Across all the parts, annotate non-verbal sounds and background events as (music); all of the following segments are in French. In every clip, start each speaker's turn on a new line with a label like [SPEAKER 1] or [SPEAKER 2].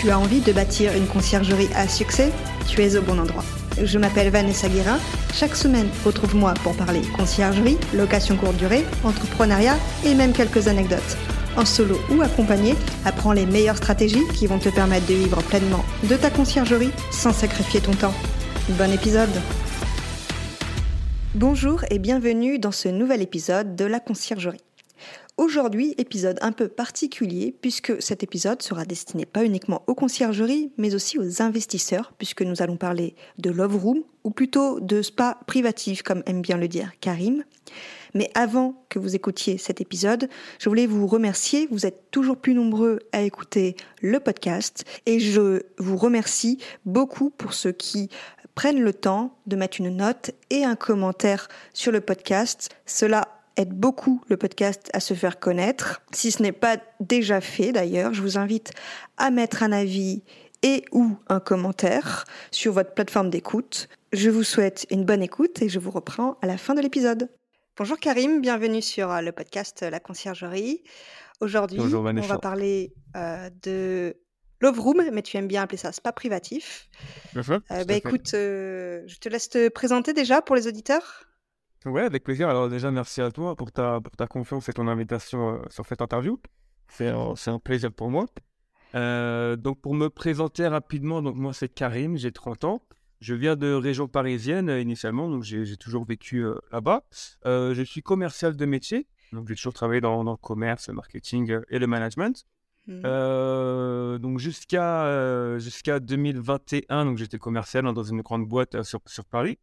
[SPEAKER 1] Tu as envie de bâtir une conciergerie à succès Tu es au bon endroit. Je m'appelle Vanessa Guérin. Chaque semaine, retrouve-moi pour parler conciergerie, location courte durée, entrepreneuriat et même quelques anecdotes. En solo ou accompagné, apprends les meilleures stratégies qui vont te permettre de vivre pleinement de ta conciergerie sans sacrifier ton temps. Bon épisode Bonjour et bienvenue dans ce nouvel épisode de la conciergerie. Aujourd'hui, épisode un peu particulier puisque cet épisode sera destiné pas uniquement aux conciergeries mais aussi aux investisseurs puisque nous allons parler de Love Room ou plutôt de spa privatif comme aime bien le dire Karim. Mais avant que vous écoutiez cet épisode, je voulais vous remercier. Vous êtes toujours plus nombreux à écouter le podcast et je vous remercie beaucoup pour ceux qui prennent le temps de mettre une note et un commentaire sur le podcast. Cela aide beaucoup le podcast à se faire connaître. Si ce n'est pas déjà fait d'ailleurs, je vous invite à mettre un avis et ou un commentaire sur votre plateforme d'écoute. Je vous souhaite une bonne écoute et je vous reprends à la fin de l'épisode. Bonjour Karim, bienvenue sur euh, le podcast La Conciergerie. Aujourd'hui, on va parler euh, de Love Room, mais tu aimes bien appeler ça spa privatif. Euh, bah, écoute, je te laisse te présenter déjà pour les auditeurs.
[SPEAKER 2] Ouais, avec plaisir. Alors déjà, merci à toi pour ta, pour ta confiance et ton invitation euh, sur cette interview. C'est un, un, plaisir pour moi. Euh, donc pour me présenter rapidement, donc moi c'est Karim, j'ai 30 ans. Je viens de région parisienne euh, initialement, donc j'ai toujours vécu là-bas. je suis commercial de métier, donc j'ai toujours travaillé dans, dans, le commerce, le marketing et le management. Mmh. donc jusqu'à jusqu'à 2021, donc j'étais commercial hein, dans une grande boîte sur, sur Paris.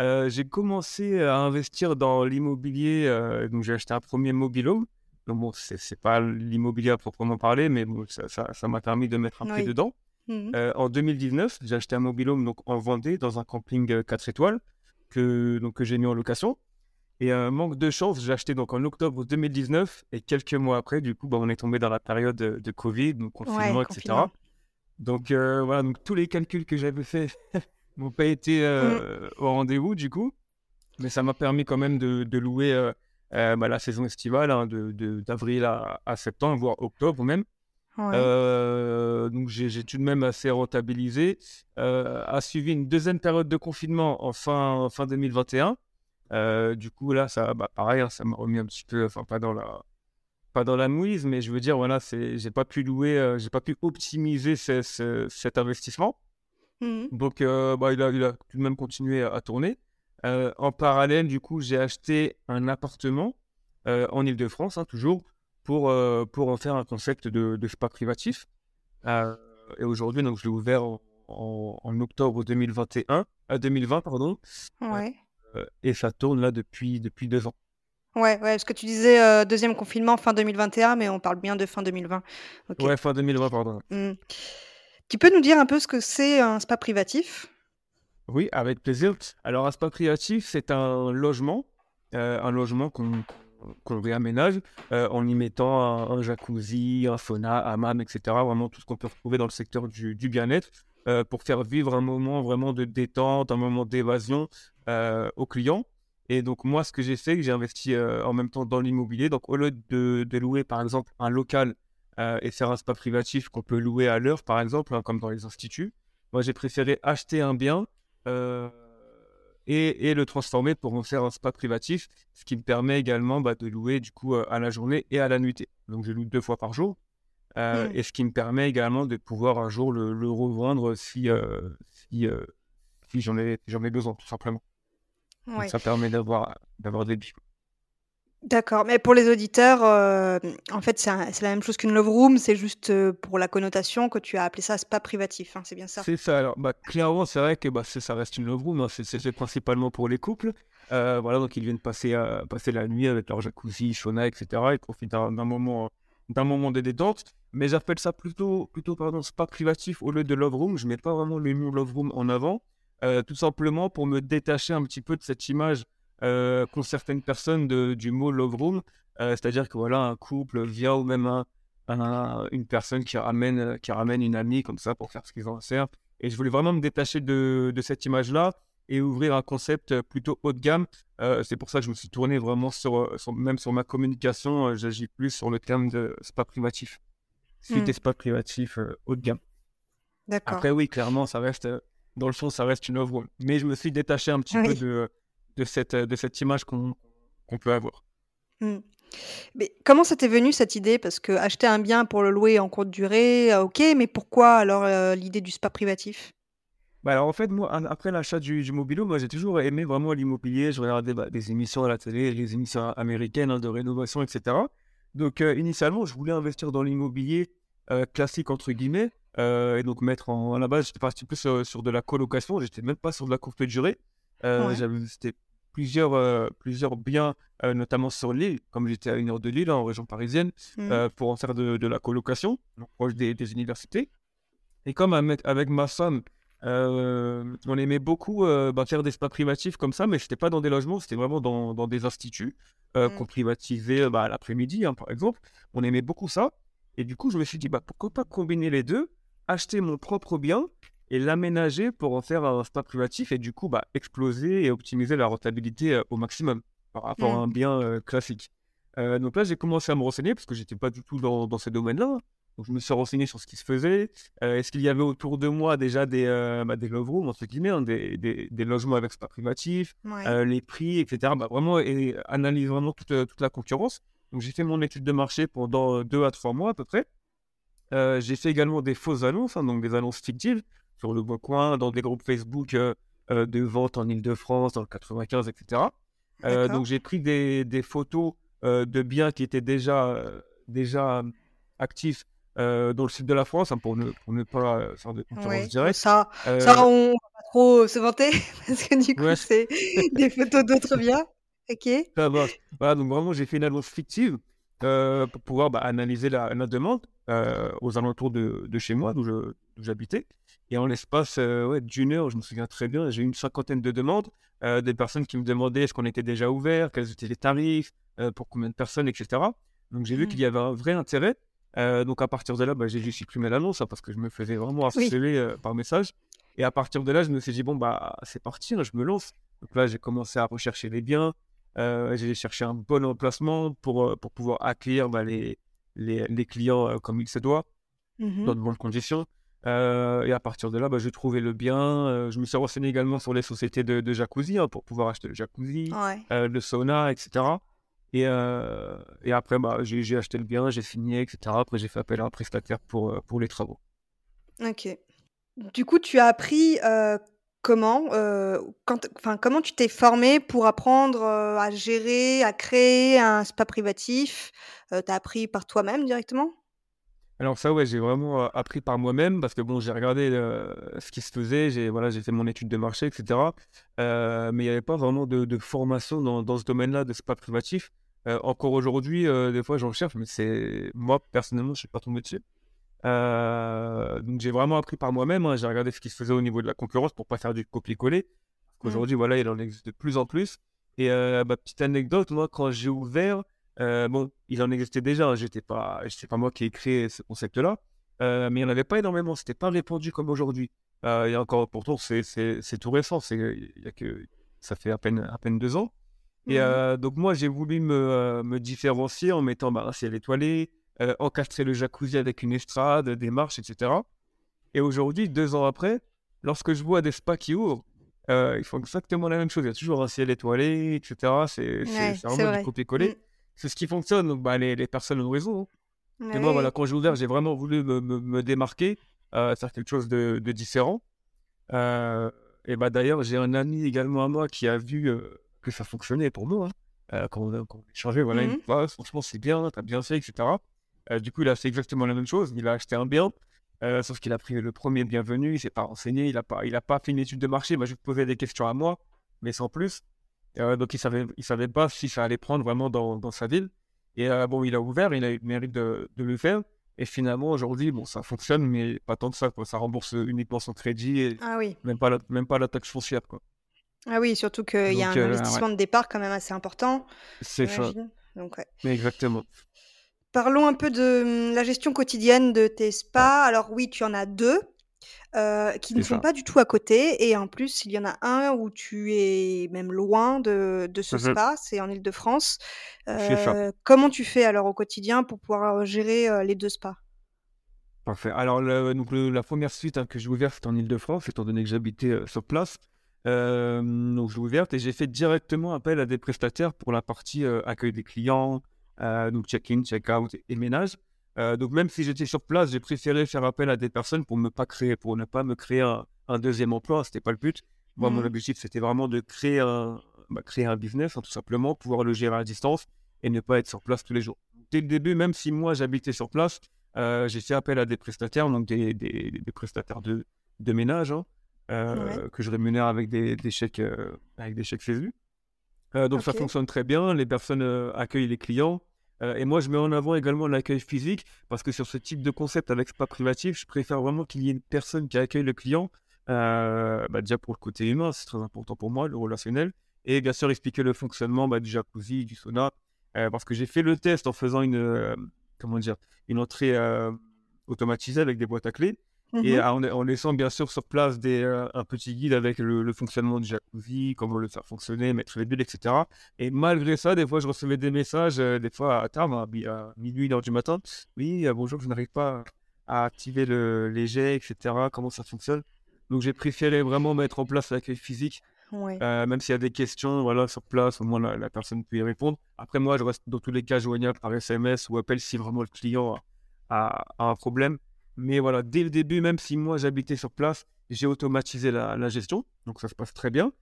[SPEAKER 2] Euh, j'ai commencé à investir dans l'immobilier. Euh, donc, j'ai acheté un premier mobile-home. Donc, bon, c'est, c'est pas l'immobilier à proprement parler, mais bon, ça, ça, m'a permis de mettre un pied dedans. Mmh euh, en 2019, j'ai acheté un mobile-home donc, en Vendée, dans un camping 4 étoiles, que, donc, que j'ai mis en location. Et un manque de chance, j'ai acheté donc en octobre 2019. Et quelques mois après, du coup, bah, on est tombé dans la période de Covid, donc confinement, etc. Donc, voilà, donc tous les calculs que j'avais faits (laughs) n'ont pas été mmh. euh, au rendez-vous du coup, mais ça m'a permis quand même de, louer euh, euh, bah, la saison estivale hein, d'avril de, à, à, septembre, voire octobre même. donc j'ai tout de même assez rentabilisé. a suivi une deuxième période de confinement en fin, fin 2021. du coup là, ça, bah, pareil, hein, ça m'a remis un petit peu, enfin pas dans la pas dans la mouise, mais je veux dire, voilà, j'ai pas pu louer, j'ai pas pu optimiser cet investissement. Mmh Donc, euh, bah, il, a, il, a, tout de même continué à, tourner. Euh, en parallèle, du coup, j'ai acheté un appartement euh, en Ile-de-France, hein, toujours, pour, pour en faire un concept de, de spa privatif. et aujourd'hui, donc, je l'ai ouvert en, en, octobre 2021, 2020, pardon. Ouais. et ça tourne là depuis, depuis deux ans.
[SPEAKER 1] Ouais, ouais, parce que tu disais deuxième confinement fin 2021, mais on parle bien de fin 2020.
[SPEAKER 2] Ouais, fin 2020, pardon.
[SPEAKER 1] Mmh. Tu peux nous dire un peu ce que c'est un spa privatif?
[SPEAKER 2] Oui, avec plaisir. Alors, un spa privatif, c'est un logement, euh, un logement qu'on réaménage euh, en y mettant un, jacuzzi, un sauna, un hammam, etc. Vraiment tout ce qu'on peut retrouver dans le secteur du, bien-être euh, pour faire vivre un moment vraiment de détente, un moment d'évasion aux clients. Et donc, moi, ce que j'ai fait, j'ai investi en même temps dans l'immobilier. Donc, au lieu de, louer, par exemple, un local euh, et faire un spa privatif qu'on peut louer à l'heure, par exemple, hein, comme dans les instituts. Moi, j'ai préféré acheter un bien euh, et, et, le transformer pour en faire un spa privatif, ce qui me permet également bah, de louer du coup euh, à la journée et à la nuitée. Donc, je loue deux fois par jour. Mmh. Et ce qui me permet également de pouvoir un jour le, le revendre si, si, si j'en ai, ai, besoin, tout simplement. ça permet d'avoir des billes.
[SPEAKER 1] D'accord, mais pour les auditeurs, euh, en fait, c'est la même chose qu'une love room, c'est juste euh, pour la connotation que tu as appelé ça spa privatif, hein, c'est bien ça
[SPEAKER 2] C'est ça, alors bah, clairement, c'est vrai que bah, ça reste une love room, hein, c'est principalement pour les couples. Euh, voilà, donc ils viennent passer, la nuit avec leur jacuzzi, sauna, etc. Ils profitent d'un moment d'un moment de détente. Mais j'appelle ça plutôt, plutôt pardon, spa privatif au lieu de love room. Je mets pas vraiment le mot love room en avant. Tout simplement pour me détacher un petit peu de cette image euh, qu'ont certaines personnes de, du mot love room. Euh, c'est-à-dire que voilà, un couple vient ou même un, une personne qui ramène, qui ramène une amie comme ça pour faire ce qu'ils à faire. Et je voulais vraiment me détacher de, de cette image-là et ouvrir un concept plutôt haut de gamme. c'est pour ça que je me suis tourné vraiment sur, même sur ma communication, j'agis plus sur le terme de spa privatif. Suite mmh. spa privatif haut de gamme.
[SPEAKER 1] D'accord.
[SPEAKER 2] Après, oui, clairement, ça reste, dans le fond, ça reste une œuvre. Mais je me suis détaché un petit peu de, de, cette, de cette image qu'on peut avoir.
[SPEAKER 1] Mmh. Mais comment ça t'est venu cette idée? Parce que acheter un bien pour le louer en courte durée, ok, mais pourquoi alors l'idée du spa privatif?
[SPEAKER 2] Bah alors en fait, moi, après l'achat du, du mobilo, moi j'ai toujours aimé vraiment l'immobilier. Je regardais bah, des émissions à la télé, les émissions américaines hein, de rénovation, etc. Donc initialement, je voulais investir dans l'immobilier classique entre guillemets, et donc mettre en à la base, j'étais parti plus sur, de la colocation. J'étais même pas sur de la courte durée. J'avais c'était plusieurs plusieurs biens, notamment sur l'île, comme j'étais à une heure de Lille, en région parisienne, mmh. pour en faire de, de la colocation, donc proche des, des universités. Et comme avec ma femme, euh, on aimait beaucoup euh, bah, faire des spas privatifs comme ça, mais c'était pas dans des logements, c'était vraiment dans, dans, des instituts euh, mmh. qu'on privatisait bah, l'après-midi, hein, par exemple. On aimait beaucoup ça. Et du coup, je me suis dit, bah, pourquoi pas combiner les deux, acheter mon propre bien et l'aménager pour en faire un spa privatif et du coup, bah, exploser et optimiser la rentabilité au maximum par rapport à mmh. un bien classique. donc là, j'ai commencé à me renseigner parce que j'étais pas du tout dans, dans ces domaines-là. Donc, je me suis renseigné sur ce qui se faisait. Euh, est-ce qu'il y avait autour de moi déjà des, euh, bah, des love rooms, entre guillemets, hein, des, des, des, logements avec spa privatif, euh, les prix, etc. Bah, vraiment, et analyse vraiment toute, toute la concurrence. Donc, j'ai fait mon étude de marché pendant deux à trois mois à peu près. j'ai fait également des fausses annonces, hein, donc des annonces fictives sur le Bon Coin, dans des groupes Facebook de vente en Ile-de-France, dans le 95, etc. donc, j'ai pris des, des photos de biens qui étaient déjà, déjà actifs euh, dans le sud de la France, hein, pour, ne, pour ne pas euh, faire de concurrence directe.
[SPEAKER 1] Ça, euh... ça, on va pas trop se vanter, (laughs) parce que du coup, c'est des photos d'autres biens. Ok.
[SPEAKER 2] Ça va. Voilà, donc vraiment, j'ai fait une annonce fictive euh, pour pouvoir bah, analyser la, la demande euh, aux alentours de, de chez moi, d'où j'habitais. Et en l'espace ouais, d'une heure, je me souviens très bien, j'ai eu une cinquantaine de demandes, des personnes qui me demandaient est-ce qu'on était déjà ouvert, quels étaient les tarifs, pour combien de personnes, etc. Donc j'ai vu mmh. qu'il y avait un vrai intérêt. Euh, donc à partir de là, bah, j'ai dû supprimer l'annonce hein, parce que je me faisais vraiment harceler euh, par message. Et à partir de là, je me suis dit, bon, bah, c'est parti, hein, je me lance. Donc là, j'ai commencé à rechercher les biens. Euh, j'ai cherché un bon emplacement pour, pour pouvoir accueillir bah, les, les, les, clients comme il se doit, mmh dans de bonnes conditions. Et à partir de là, bah, j'ai trouvé le bien. je me suis renseigné également sur les sociétés de, de jacuzzi hein, pour pouvoir acheter le jacuzzi, le sauna, etc. Et, euh, et après, bah, j'ai acheté le bien, j'ai signé, etc. Après, j'ai fait appel à un prestataire pour, euh, pour les travaux.
[SPEAKER 1] Ok. Du coup, tu as appris euh, comment, quand, comment tu t'es formé pour apprendre à gérer, à créer un spa privatif Tu as appris par toi-même directement?
[SPEAKER 2] Alors ça, ouais, j'ai vraiment appris par moi-même parce que bon, j'ai regardé ce qui se faisait, j'ai voilà, j'ai fait mon étude de marché, etc. mais il n'y avait pas vraiment de, de formation dans, dans ce domaine-là de spa privatif. Euh, encore aujourd'hui, des fois, j'en cherche, mais c'est moi personnellement, je ne suis pas tombé dessus. Donc j'ai vraiment appris par moi-même. Hein. J'ai regardé ce qui se faisait au niveau de la concurrence pour pas faire du copier-coller. Mmh. Aujourd'hui, voilà, il en existe de plus en plus. Et ma petite anecdote, moi, quand j'ai ouvert, bon, il en existait déjà. J'étais pas, c'est pas moi qui ai créé ce concept-là, mais il n'y en avait pas énormément. C'était pas répandu comme aujourd'hui. il y a encore, pourtant, c'est tout récent. C'est, il y a que, ça fait à peine, à peine deux ans. Et mmh donc moi, j'ai voulu me, me, différencier en mettant bah, un ciel étoilé, encastrer le jacuzzi avec une estrade, des marches, etc. Et aujourd'hui, deux ans après, lorsque je vois des spas qui ouvrent, ils font exactement la même chose. Il y a toujours un ciel étoilé, etc. C'est vraiment du copier-coller. Mmh. C'est ce qui fonctionne. Donc bah, les, les, personnes ont raison. Hein. Et moi, voilà, quand j'ai ouvert, j'ai vraiment voulu me, me, démarquer, faire quelque chose de, de différent. et bah, d'ailleurs, j'ai un ami également à moi qui a vu que ça fonctionnait pour nous. Hein. Euh, quand, on, quand, on, a voilà, mmh franchement, c'est bien, t'as bien fait, etc. Euh, du coup, il a fait exactement la même chose. Il a acheté un bien, euh, sauf qu'il a pris le premier bienvenu, il s'est pas renseigné, il a pas, il a pas fait une étude de marché. Il m'a juste posé des questions à moi, mais sans plus. Donc, il savait, il savait pas si ça allait prendre vraiment dans, dans sa ville. Et bon, il a ouvert, il a eu le mérite de, de le faire. Et finalement, aujourd'hui, bon, ça fonctionne, mais pas tant que ça. Quoi. Ça rembourse uniquement son crédit et
[SPEAKER 1] Ah oui.
[SPEAKER 2] même pas la, même pas la taxe foncière. Quoi.
[SPEAKER 1] Ah oui, surtout qu'il y a un investissement de départ quand même assez important,
[SPEAKER 2] C'est ça.
[SPEAKER 1] Donc, ouais.
[SPEAKER 2] Mais exactement.
[SPEAKER 1] Parlons un peu de hum, la gestion quotidienne de tes spas. Alors oui, tu en as deux. Qui ne sont pas du tout à côté. Et en plus, il y en a un où tu es même loin de, de ce mmh spa, c'est en Ile-de-France. Euh, comment tu fais alors au quotidien pour pouvoir gérer les deux spas?
[SPEAKER 2] Parfait. Alors, donc, la première suite hein, que j'ai ouverte, c'était en Ile-de-France, étant donné que j'habitais sur place. donc, je l'ai ouverte et j'ai fait directement appel à des prestataires pour la partie accueil des clients, donc check-in, check-out et ménage. Euh, donc même si j'étais sur place, j'ai préféré faire appel à des personnes pour ne pas créer, pour ne pas me créer un, deuxième emploi. C'était pas le but. Moi, mon mmh objectif, c'était vraiment de créer un, bah, créer un business, hein, tout simplement, pouvoir le gérer à distance et ne pas être sur place tous les jours. Dès le début, même si moi j'habitais sur place, euh, j'ai fait appel à des prestataires, donc des, des, prestataires de, de ménage, hein, euh, que je rémunère avec des, des chèques, avec des chèques donc ça fonctionne très bien. Les personnes accueillent les clients. Euh, et moi, je mets en avant également l'accueil physique parce que sur ce type de concept avec spa privatif, je préfère vraiment qu'il y ait une personne qui accueille le client. Euh, bah, déjà pour le côté humain, c'est très important pour moi, le relationnel. Et bien sûr, expliquer le fonctionnement bah, du jacuzzi, du sauna. Euh, parce que j'ai fait le test en faisant une, comment dire, une entrée automatisée avec des boîtes à clés. Et mmh en, laissant bien sûr sur place des, euh, un petit guide avec le, fonctionnement du jacuzzi, comment le faire fonctionner, mettre les bulles, etc. Et malgré ça, des fois, je recevais des messages, euh, des fois à tard, à, minuit, heure du matin. Oui, euh, bonjour, je n'arrive pas à activer le, les jets, etc. Comment ça fonctionne? Donc, j'ai préféré vraiment mettre en place l'accueil physique. même s'il y a des questions voilà, sur place, au moins la, personne peut y répondre. Après, moi, je reste dans tous les cas joignable par SMS ou appel si vraiment le client a un problème. Mais voilà, dès le début, même si moi j'habitais sur place, j'ai automatisé la, gestion. Donc ça se passe très bien.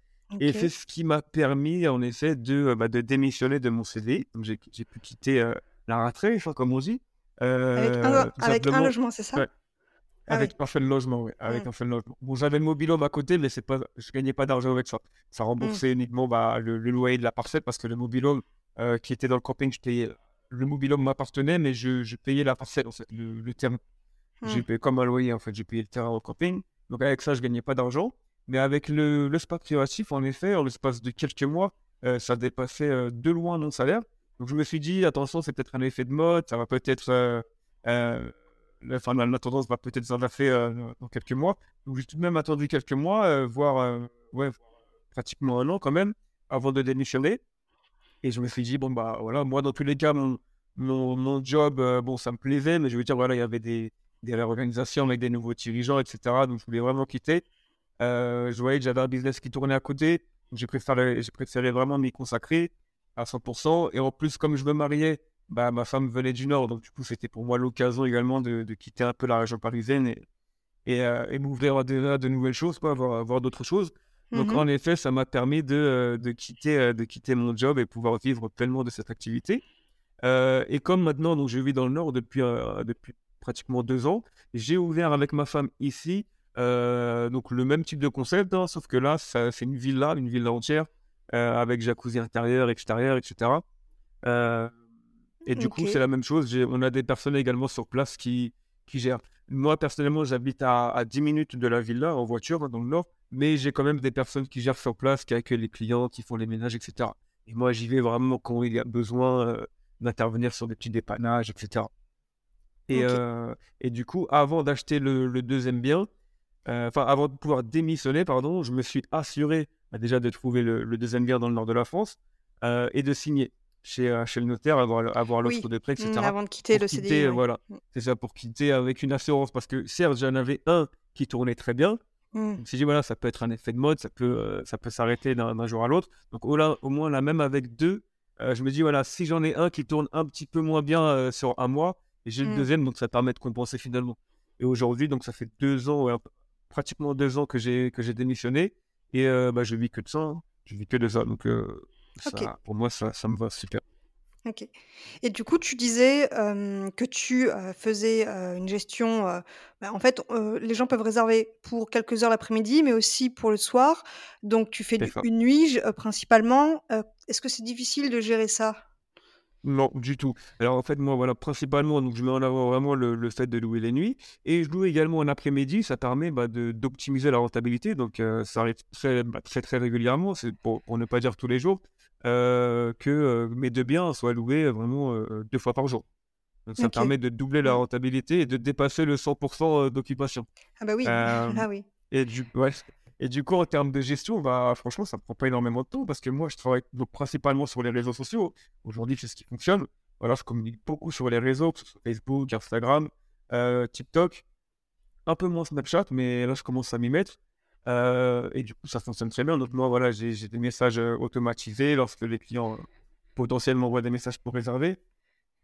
[SPEAKER 2] Et c'est ce qui m'a permis, en effet, de, euh, bah, de démissionner de mon CD. Donc j'ai pu quitter euh, la ratrée, comme on dit.
[SPEAKER 1] Euh, avec, un, logement, c'est ça?
[SPEAKER 2] Ah Avec un seul logement, oui. Avec mmh. un seul logement. Bon, j'avais le mobilhome à côté, mais c'est pas, je ne gagnais pas d'argent avec ça. Ça mmh. remboursait uniquement bah, le, loyer de la parcelle parce que le mobilhome qui était dans le camping, je payais. Le mobilhome m'appartenait, mais je, je, payais la parcelle, en fait, le, le terme j'ai mmh. payé comme un loyer, en fait. J'ai payé le terrain au camping. Donc, avec ça, je gagnais pas d'argent. Mais avec le, le spa privatif, en effet, en l'espace de quelques mois, euh, ça dépassait euh, de loin mon salaire. Donc, je me suis dit, attention, c'est peut-être un effet de mode. Ça va peut-être. Euh, enfin, la, tendance va peut-être s'inverser dans quelques mois. Donc, j'ai tout de même attendu quelques mois, voire ouais, pratiquement un an quand même, avant de démissionner. Et je me suis dit, bon, bah voilà, moi, dans tous les cas, mon, mon, mon job, bon, ça me plaisait, mais je veux dire, voilà, il y avait des, des réorganisations avec des nouveaux dirigeants, etc. Donc, je voulais vraiment quitter. Euh, je voyais que j'avais un business qui tournait à côté. J'ai préféré, préféré vraiment m'y consacrer à 100%. Et en plus, comme je me mariais, bah, ma femme venait du Nord. Donc, du coup, c'était pour moi l'occasion également de, quitter un peu la région parisienne et, et, euh, m'ouvrir à de, nouvelles choses, quoi, voir, voir d'autres choses. Donc, mmh en effet, ça m'a permis de, de, quitter, euh, de quitter mon job et pouvoir vivre pleinement de cette activité. et comme maintenant, donc, je vis dans le Nord depuis, depuis pratiquement deux ans. J'ai ouvert avec ma femme ici, euh, donc le même type de concept, hein, sauf que là, c'est une villa, une villa entière, euh, avec jacuzzi intérieur, extérieur, etc. Euh, et du coup, c'est la même chose. On a des personnes également sur place qui, qui gèrent. Moi, personnellement, j'habite à, à, 10 minutes de la villa en voiture, dans le nord, mais j'ai quand même des personnes qui gèrent sur place, qui accueillent les clients, qui font les ménages, etc. Et moi, j'y vais vraiment quand il y a besoin d'intervenir sur des petits dépannages, etc. Et, euh, et du coup, avant d'acheter le, deuxième bien, euh, enfin, avant de pouvoir démissionner, pardon, je me suis assuré bah, déjà de trouver le, deuxième bien dans le nord de la France euh, et de signer chez, chez le notaire, avoir, avoir l'offre de prêt, etc. Mmh,
[SPEAKER 1] avant de quitter le CDI.
[SPEAKER 2] Voilà, c'est ça, pour quitter avec une assurance. Parce que certes, j'en avais un qui tournait très bien. Mmh. Je me suis dit, voilà, ça peut être un effet de mode, ça peut, ça peut s'arrêter d'un jour à l'autre. Donc, au, là, au moins, là, même avec deux, je me dis, voilà, si j'en ai un qui tourne un petit peu moins bien sur un mois, et j'ai le mmh. deuxième, donc ça permet de compenser finalement. Et aujourd'hui, donc ça fait deux ans, pratiquement deux ans que j'ai que j'ai démissionné. Et euh, bah, je vis que de ça. Hein. Je vis que de ça. Donc euh, ça, pour moi, ça, ça me va super.
[SPEAKER 1] Ok. Et du coup, tu disais que tu faisais une gestion. Bah, en fait, les gens peuvent réserver pour quelques heures l'après-midi, mais aussi pour le soir. Donc, tu fais une nuit principalement. Est-ce que c'est difficile de gérer ça?
[SPEAKER 2] Non, du tout. Alors en fait, moi, voilà, principalement, donc je mets en avant vraiment le, le fait de louer les nuits. Et je loue également en après-midi, ça permet bah, de, d'optimiser la rentabilité. Donc euh, ça arrive très, bah, très, très régulièrement, c'est pour, pour ne pas dire tous les jours, euh, que euh, mes deux biens soient loués vraiment deux fois par jour. Donc ça permet de doubler la
[SPEAKER 1] Mm.
[SPEAKER 2] rentabilité et de dépasser le 100% d'occupation.
[SPEAKER 1] Ah bah oui, (laughs) ah oui.
[SPEAKER 2] et du, ouais. Et du coup, en termes de gestion, bah, franchement, ça ne prend pas énormément de temps parce que moi, je travaille principalement sur les réseaux sociaux. Aujourd'hui, c'est ce qui fonctionne. Voilà, je communique beaucoup sur les réseaux, que ce soit Facebook, Instagram, euh, TikTok, un peu moins Snapchat, mais là, je commence à m'y mettre. Euh, et du coup, ça fonctionne très bien. Donc, moi, voilà, j'ai des messages euh, automatisés lorsque les clients potentiellement envoient des messages pour réserver.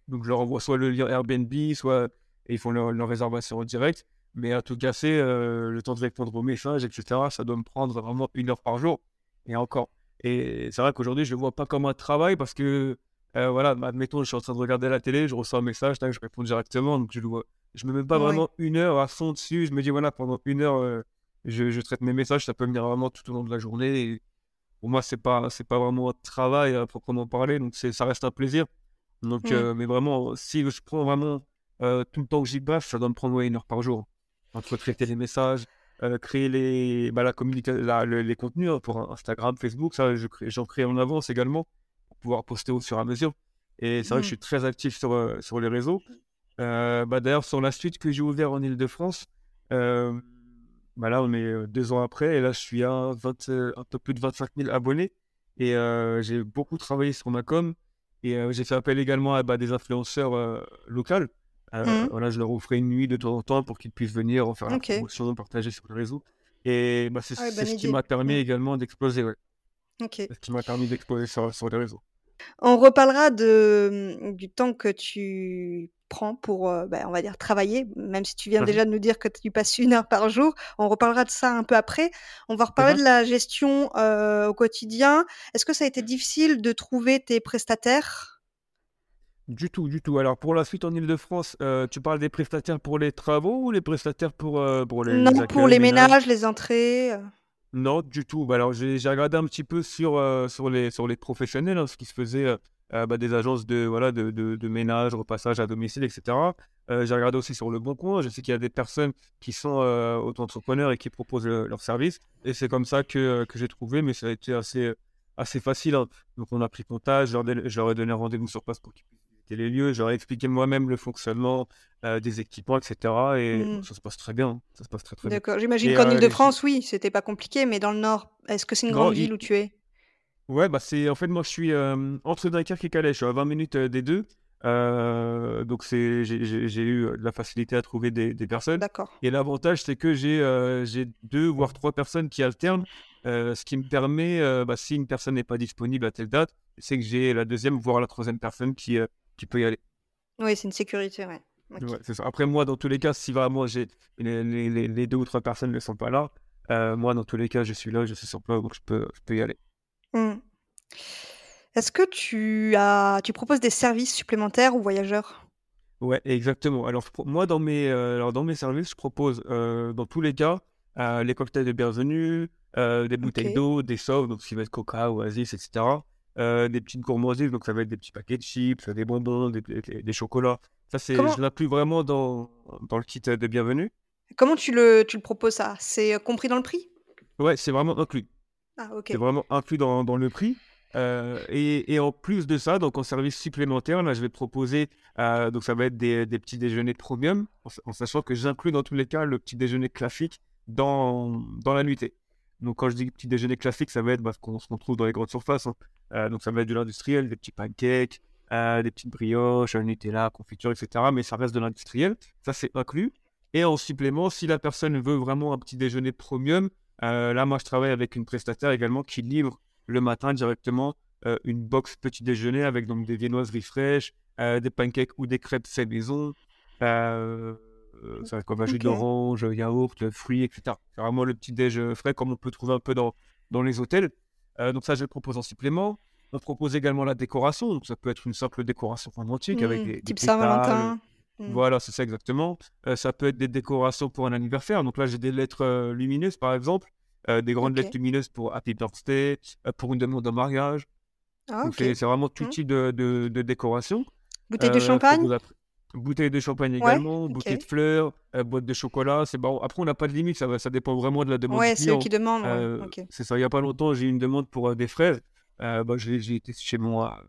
[SPEAKER 2] Donc, je leur envoie soit le lien Airbnb, soit et ils font leur, leur réservation en direct. Mais à tout casser, euh, le temps de répondre aux messages, etc., ça doit me prendre vraiment une heure par jour. Et encore. Et c'est vrai qu'aujourd'hui, je ne le vois pas comme un travail parce que, euh, voilà, admettons, je suis en train de regarder la télé, je reçois un message, tac, je réponds directement. Donc, je ne je me mets pas
[SPEAKER 1] Ouais.
[SPEAKER 2] vraiment une heure à fond dessus. Je me dis, voilà, pendant une heure, euh, je, je traite mes messages. Ça peut venir vraiment tout au long de la journée. Et pour moi, ce n'est pas, pas vraiment un travail à proprement parler. Donc, ça reste un plaisir. Donc,
[SPEAKER 1] Mm.
[SPEAKER 2] euh, mais vraiment, si je prends vraiment tout le temps que j'y passe, ça doit me prendre ouais, une heure par jour. Entre traiter les messages, euh, créer les, bah, la la- le- les contenus hein, pour Instagram, Facebook, ça, j'en crée en avance également pour pouvoir poster au fur et à mesure. Et c'est vrai que je
[SPEAKER 1] Mm.
[SPEAKER 2] suis très actif sur, euh, sur les réseaux. Euh, bah, D'ailleurs, sur la suite que j'ai ouvert en Ile-de-France, bah là, on est deux ans après, et là, je suis à 20, euh, un peu plus de 25 000 abonnés. Et j'ai beaucoup travaillé sur ma com. Et j'ai fait appel également à bah, des influenceurs locaux. Euh,
[SPEAKER 1] Mhm.
[SPEAKER 2] voilà, je leur offrais une nuit de temps en temps pour qu'ils puissent venir en faire la
[SPEAKER 1] Ok.
[SPEAKER 2] promotion, partager sur le réseau. Et bah, c'est
[SPEAKER 1] Ah ouais,
[SPEAKER 2] c'est ce qui m'a permis également d'exploser. Ouais.
[SPEAKER 1] Ok.
[SPEAKER 2] C'est ce qui m'a permis d'exploser sur, sur les réseaux.
[SPEAKER 1] On reparlera de, mmh, du temps que tu prends pour, euh, bah, on va dire, travailler, même si tu viens déjà de nous dire que tu passes une heure par jour. On reparlera de ça un peu après. On va reparler de la gestion euh, au quotidien. Est-ce que ça a été difficile de trouver tes prestataires?
[SPEAKER 2] Du tout, du tout. Alors pour la suite en Ile-de-France, euh, tu parles des prestataires pour les travaux ou les prestataires pour, euh, pour les,
[SPEAKER 1] Non,
[SPEAKER 2] les
[SPEAKER 1] pour les
[SPEAKER 2] ménages
[SPEAKER 1] ménages, les entrées. euh.
[SPEAKER 2] Non, du tout. Bah, alors, j'ai j'ai regardé un petit peu sur, euh, sur, les, sur les professionnels, hein, ce qui se faisait euh, euh, bah, des agences de, voilà, de, de, de ménage, repassage à domicile, etc. Euh, j'ai regardé aussi sur Le Bon Coin. Je sais qu'il y a des personnes qui sont euh, auto-entrepreneurs et qui proposent leurs services. Et c'est comme ça que, que j'ai trouvé, mais ça a été assez, assez facile. hein. Donc, on a pris contact, je leur, ai- je leur ai donné rendez-vous sur place pour qu'ils puissent visiter les lieux. Ai expliqué moi-même le fonctionnement euh, des équipements, etc. Et
[SPEAKER 1] Mm.
[SPEAKER 2] ça se passe très bien. Ça se passe très, très bien.
[SPEAKER 1] D'accord. J'imagine qu'en
[SPEAKER 2] euh,
[SPEAKER 1] Ile-de-France, oui, c'était pas compliqué, mais dans le Nord, est-ce que c'est une grande
[SPEAKER 2] il-
[SPEAKER 1] ville où tu es?
[SPEAKER 2] Ouais, bah c'est en fait moi je suis euh, entre Dunkerque et Calais, je suis à 20 minutes euh, des deux. Euh, donc c'est j'ai eu euh, de la facilité à trouver des, des personnes.
[SPEAKER 1] D'accord.
[SPEAKER 2] Et l'avantage c'est que j'ai euh, j'ai deux voire trois personnes qui alternent, euh, ce qui me permet, euh, bah, si une personne n'est pas disponible à telle date, c'est que j'ai la deuxième voire la troisième personne qui, qui peut y aller.
[SPEAKER 1] Oui, c'est une sécurité, ouais.
[SPEAKER 2] Ça. Après moi dans tous les cas, si vraiment j'ai les, les- les- les deux ou trois personnes ne sont pas là, euh, moi dans tous les cas je suis là, je suis sur place donc je peux, je peux y aller.
[SPEAKER 1] Mm. Est-ce que tu as, tu proposes des services supplémentaires aux voyageurs?
[SPEAKER 2] Ouais, exactement. Alors, moi, dans mes, euh, alors, dans mes services, je propose, euh, dans tous les cas, les cocktails de bienvenue, des bouteilles d'eau, des softs, donc ce qui va être Coca, Oasis, etc. euh, des petites gourmandises, donc ça va être des petits paquets de chips, des bonbons, des, des- des chocolats. Ça, c'est,
[SPEAKER 1] Comment,
[SPEAKER 2] je l'inclus vraiment dans, dans le kit de bienvenue.
[SPEAKER 1] comment tu le, tu le proposes ça? C'est euh, compris dans le prix?
[SPEAKER 2] Ouais, c'est vraiment inclus.
[SPEAKER 1] Ah, ok.
[SPEAKER 2] C'est vraiment inclus dans, dans le prix. Euh, et, et en plus de ça, donc en service supplémentaire, là, je vais proposer, euh, donc ça va être des, des petits déjeuners premium, en, en sachant que j'inclus dans tous les cas le petit déjeuner classique dans, dans la nuitée. Donc quand je dis petit déjeuner classique, ça va être bah, ce qu'on ce qu'on trouve dans les grandes surfaces. hein. Euh, donc ça va être de l'industriel, des petits pancakes, euh, des petites brioches, un Nutella, confiture, etc. Mais ça reste de l'industriel. Ça, c'est inclus. Et en supplément, si la personne veut vraiment un petit déjeuner premium, euh, là, moi, je travaille avec une prestataire également qui livre le matin directement une box petit déjeuner avec donc des viennoiseries fraîches, des pancakes ou des crêpes fait maison. Ça être comme un jus d'orange, yaourt, fruits, etc. C'est vraiment le petit déj euh, frais comme on peut trouver un peu dans, dans les hôtels. Euh, donc ça, je le propose en supplément. On propose également la décoration. Donc ça peut être une simple décoration romantique avec
[SPEAKER 1] Mm,
[SPEAKER 2] des,
[SPEAKER 1] Type Saint-Valentin. Mm.
[SPEAKER 2] voilà, c'est ça exactement. Euh, ça peut être des décorations pour un anniversaire. Donc là, j'ai des lettres euh, lumineuses, par exemple, euh, des grandes lettres lumineuses pour Happy Birthday, euh, pour une demande en mariage.
[SPEAKER 1] Ah,
[SPEAKER 2] Donc
[SPEAKER 1] ok.
[SPEAKER 2] c'est vraiment tout
[SPEAKER 1] Hmm.
[SPEAKER 2] type de, de, de décoration.
[SPEAKER 1] Bouteille de
[SPEAKER 2] Euh,
[SPEAKER 1] champagne?
[SPEAKER 2] après- bouteille de champagne
[SPEAKER 1] Ouais,
[SPEAKER 2] également,
[SPEAKER 1] ok.
[SPEAKER 2] bouteille de fleurs, euh, boîte de chocolat. C'est bon. Après, on n'a pas de limite, ça, dépend vraiment de la demande
[SPEAKER 1] Ouais, c'est eux qui demandent, ouais.
[SPEAKER 2] Euh, c'est ça, il n'y a pas longtemps, j'ai eu une demande pour euh, des fraises. Bah, j'ai été chez moi,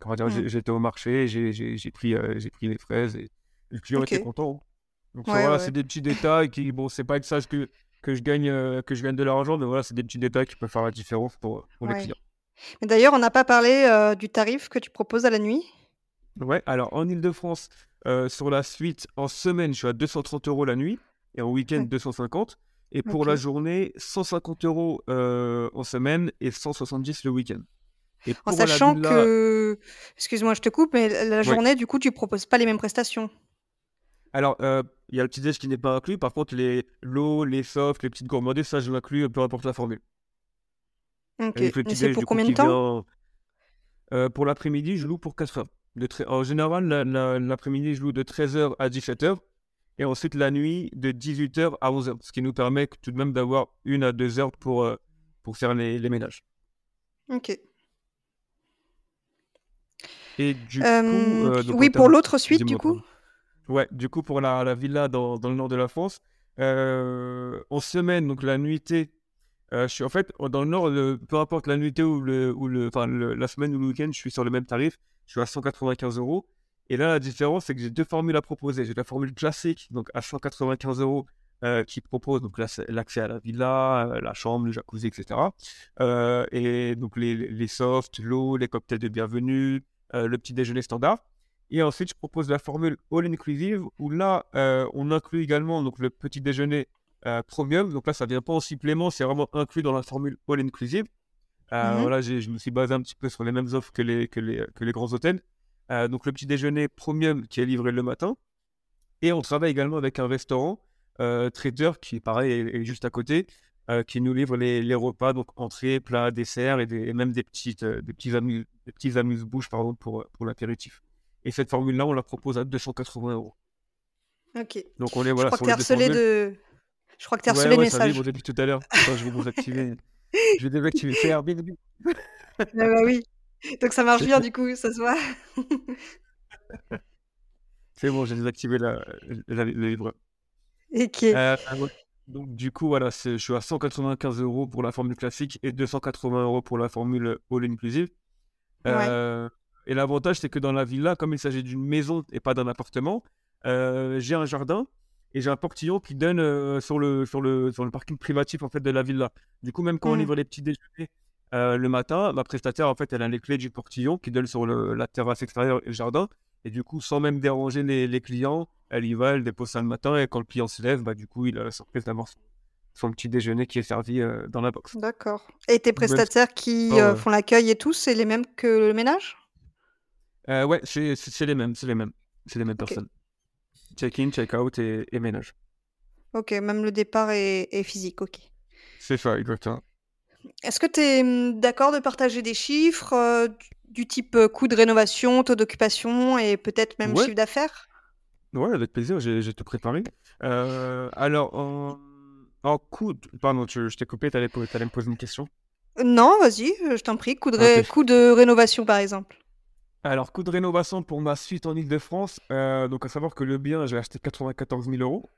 [SPEAKER 2] comment dire, j'ai- j'étais au marché, j'ai pris, j'ai pris les fraises et le client était content. Donc ça,
[SPEAKER 1] Ouais,
[SPEAKER 2] voilà,
[SPEAKER 1] ouais.
[SPEAKER 2] c'est des petits détails qui, bon, c'est pas avec ça que, que je gagne, que je gagne de l'argent, mais voilà, c'est des petits détails qui peuvent faire la différence pour, pour les
[SPEAKER 1] Ouais.
[SPEAKER 2] clients.
[SPEAKER 1] Mais d'ailleurs, on n'a pas parlé du tarif que tu proposes à la nuit?
[SPEAKER 2] Ouais, alors en Ile-de-France, euh, sur la suite, en semaine, je suis à 230 euros la nuit et en week-end,
[SPEAKER 1] Ouais.
[SPEAKER 2] 250. Et pour la journée, 150 euros euh, en semaine et 170 le week-end. Et
[SPEAKER 1] En
[SPEAKER 2] la
[SPEAKER 1] sachant que, excuse-moi, je te coupe, mais la
[SPEAKER 2] ouais.
[SPEAKER 1] journée, du coup, tu proposes pas les mêmes prestations.
[SPEAKER 2] Alors, euh, il y a le petit déj qui n'est pas inclus. Par contre, les l'eau, les softs, les petites gourmandises, ça, je l'inclus, peu importe la formule.
[SPEAKER 1] Ok.
[SPEAKER 2] Petit
[SPEAKER 1] c'est pour combien de temps?
[SPEAKER 2] vient euh, pour l'après-midi, je loue pour 4 heures. De tre- En général, la- la- l'après-midi, je loue de 13h à 17h. Et ensuite, la nuit, de 18h à 11h. Ce qui nous permet tout de même d'avoir une à deux heures pour, euh, pour faire les, les ménages.
[SPEAKER 1] Ok.
[SPEAKER 2] Et du coup,
[SPEAKER 1] Euh,
[SPEAKER 2] euh, donc
[SPEAKER 1] oui, pour l'autre suite, du coup.
[SPEAKER 2] Ouais, du coup, pour la, la villa dans, dans le nord de la France, en semaine, donc la nuitée, euh, je suis en fait dans le nord, le- peu importe la nuitée ou, le, ou le, enfin, le- la semaine ou le week-end, je suis sur le même tarif, je suis à 195 euros. Et là, la différence, c'est que j'ai deux formules à proposer. J'ai la formule classique, donc à 195 euros, euh, qui propose l'accès à la villa, euh, la chambre, le jacuzzi, etc. Euh, et donc les, les softs, l'eau, les cocktails de bienvenue, le petit déjeuner standard. Et ensuite, je propose la formule all inclusive où là, on inclut également donc, le petit déjeuner premium. Donc là, ça vient pas en supplément, c'est vraiment inclus dans la formule all inclusive. Euh,
[SPEAKER 1] Mhm.
[SPEAKER 2] Voilà, je me suis basé un petit peu sur les mêmes offres que les, que les, que les grands hôtels. Euh, donc le petit déjeuner premium qui est livré le matin. Et on travaille également avec un restaurant euh, traiteur qui, pareil, est, est juste à côté, euh, qui nous livre les, les repas, donc entrée, plat, dessert et, des- et même des, petites, euh, des petits, amu- des petits amuse-bouches pardon, pour, pour l'apéritif. Et cette formule-là, on la propose à 280 euros.
[SPEAKER 1] Ok.
[SPEAKER 2] Donc on est
[SPEAKER 1] Je
[SPEAKER 2] voilà,
[SPEAKER 1] crois
[SPEAKER 2] sur
[SPEAKER 1] que
[SPEAKER 2] les deux
[SPEAKER 1] harcelé de. Je crois que t'es
[SPEAKER 2] Ouais,
[SPEAKER 1] harcelé de
[SPEAKER 2] ouais, ça
[SPEAKER 1] messages.
[SPEAKER 2] vibre depuis tout à l'heure. Attends, je vais vous (laughs) activer. Je vais désactiver. Bing, bing. (laughs)
[SPEAKER 1] Ah bah oui. Donc ça marche bien, du coup, ça se voit. (laughs)
[SPEAKER 2] C'est bon, j'ai désactivé la, la- le livreur.
[SPEAKER 1] Ok.
[SPEAKER 2] Euh. Donc, du coup, voilà, c'est- je suis à 195 euros pour la formule classique et 280 euros pour la formule all inclusive.
[SPEAKER 1] Ouais.
[SPEAKER 2] Euh, et l'avantage, c'est que dans la villa, comme il s'agit d'une maison et pas d'un appartement, euh, j'ai un jardin et j'ai un portillon qui donne euh, sur, le, sur, le, sur le parking privatif en fait, de la villa. Du coup, même quand on livre les petits déjeuners euh, le matin, ma prestataire, en fait, elle a les clés du portillon qui donne sur le- la terrasse extérieure et le jardin. Et du coup, sans même déranger les, les clients, elle y va, elle dépose ça le matin et quand le client se lève, bah, du coup, il a la surprise d'avoir son, son petit déjeuner qui est servi euh, dans la box.
[SPEAKER 1] D'accord. Et tes
[SPEAKER 2] Même
[SPEAKER 1] prestataires qui
[SPEAKER 2] Oh,
[SPEAKER 1] font l'accueil et tout, c'est les mêmes que le ménage?
[SPEAKER 2] Ouais, c'est les mêmes, c'est les mêmes. C'est les mêmes personnes. Check-in, check-out et, et ménage.
[SPEAKER 1] Ok, même le départ est, est physique, ok.
[SPEAKER 2] C'est ça, exactement.
[SPEAKER 1] Est-ce que tu es d'accord de partager des chiffres euh, du type euh, coût de rénovation, taux d'occupation et peut-être même
[SPEAKER 2] Ouais,
[SPEAKER 1] chiffre d'affaires?
[SPEAKER 2] Ouais, avec plaisir, j'ai tout préparé. Euh, alors, en, en coût, pardon, tu- je t'ai coupé, po- t'allais me poser une question.
[SPEAKER 1] Non, vas-y, je t'en prie. De, coût de rénovation, par exemple.
[SPEAKER 2] Alors, coût de rénovation pour ma suite en Ile-de-France, euh, donc à savoir que le bien, j'ai acheté 94 000 euros.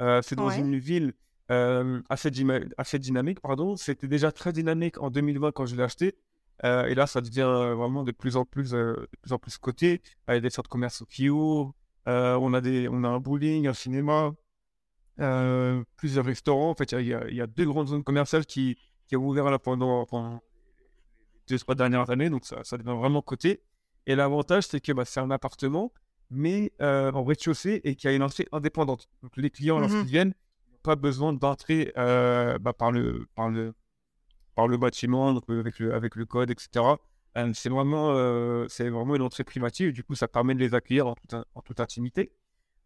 [SPEAKER 2] Euh, c'est dans
[SPEAKER 1] Ouais.
[SPEAKER 2] une ville euh, assez, dynamique, pardon. C'était déjà très dynamique en 2020 quand je l'ai acheté. Et là, ça devient vraiment de plus en plus, de plus en plus coté. Il y a des centres commerciaux qui ouvrent. On a des, on a un bowling, un cinéma, plusieurs restaurants. En fait, il y a, il y a- il y a deux grandes zones commerciales qui, qui ont ouvert là pendant, pendant les deux, trois dernières années. Donc, ça, ça devient vraiment coté. Et l'avantage, c'est que bah, c'est un appartement, mais euh, en rez-de-chaussée et qui a une entrée indépendante. Donc, les clients,
[SPEAKER 1] Mhm.
[SPEAKER 2] lorsqu'ils viennent, n'ont pas besoin d'entrer euh, bah, par, le, par, le, par le bâtiment, donc, euh, avec, le, avec le code, etc. C'est vraiment, euh, une entrée privative. Du coup, ça permet de les accueillir en en toute intimité.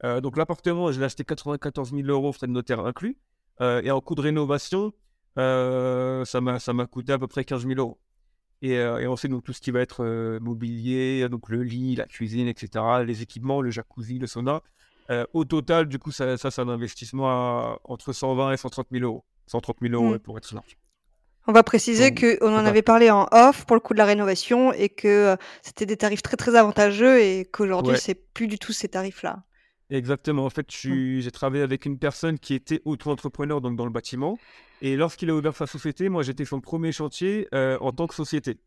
[SPEAKER 2] Donc, l'appartement, je l'ai acheté 94 000 euros, frais de notaire inclus. Et en coût de rénovation, ça m'a coûté à peu près 15 000 euros. Et, euh, et ensuite, donc, tout ce qui va être euh, mobilier, donc le lit, la cuisine, etc., les équipements, le jacuzzi, le sauna. Euh, au total, du coup, ça, ça c'est un investissement à entre 120 et 130 000 euros. 130 000 euros,
[SPEAKER 1] Mm.
[SPEAKER 2] ouais, pour être large.
[SPEAKER 1] On va préciser qu'on en avait parlé en off pour le coup de la rénovation et que c'était des tarifs très très avantageux et qu'aujourd'hui
[SPEAKER 2] Ouais,
[SPEAKER 1] c'est plus du tout ces tarifs-là.
[SPEAKER 2] Exactement. En fait, j'ai travaillé avec une personne qui était auto-entrepreneur donc dans le bâtiment. Et lorsqu'il a ouvert sa société, moi j'étais son premier chantier euh, en tant que société.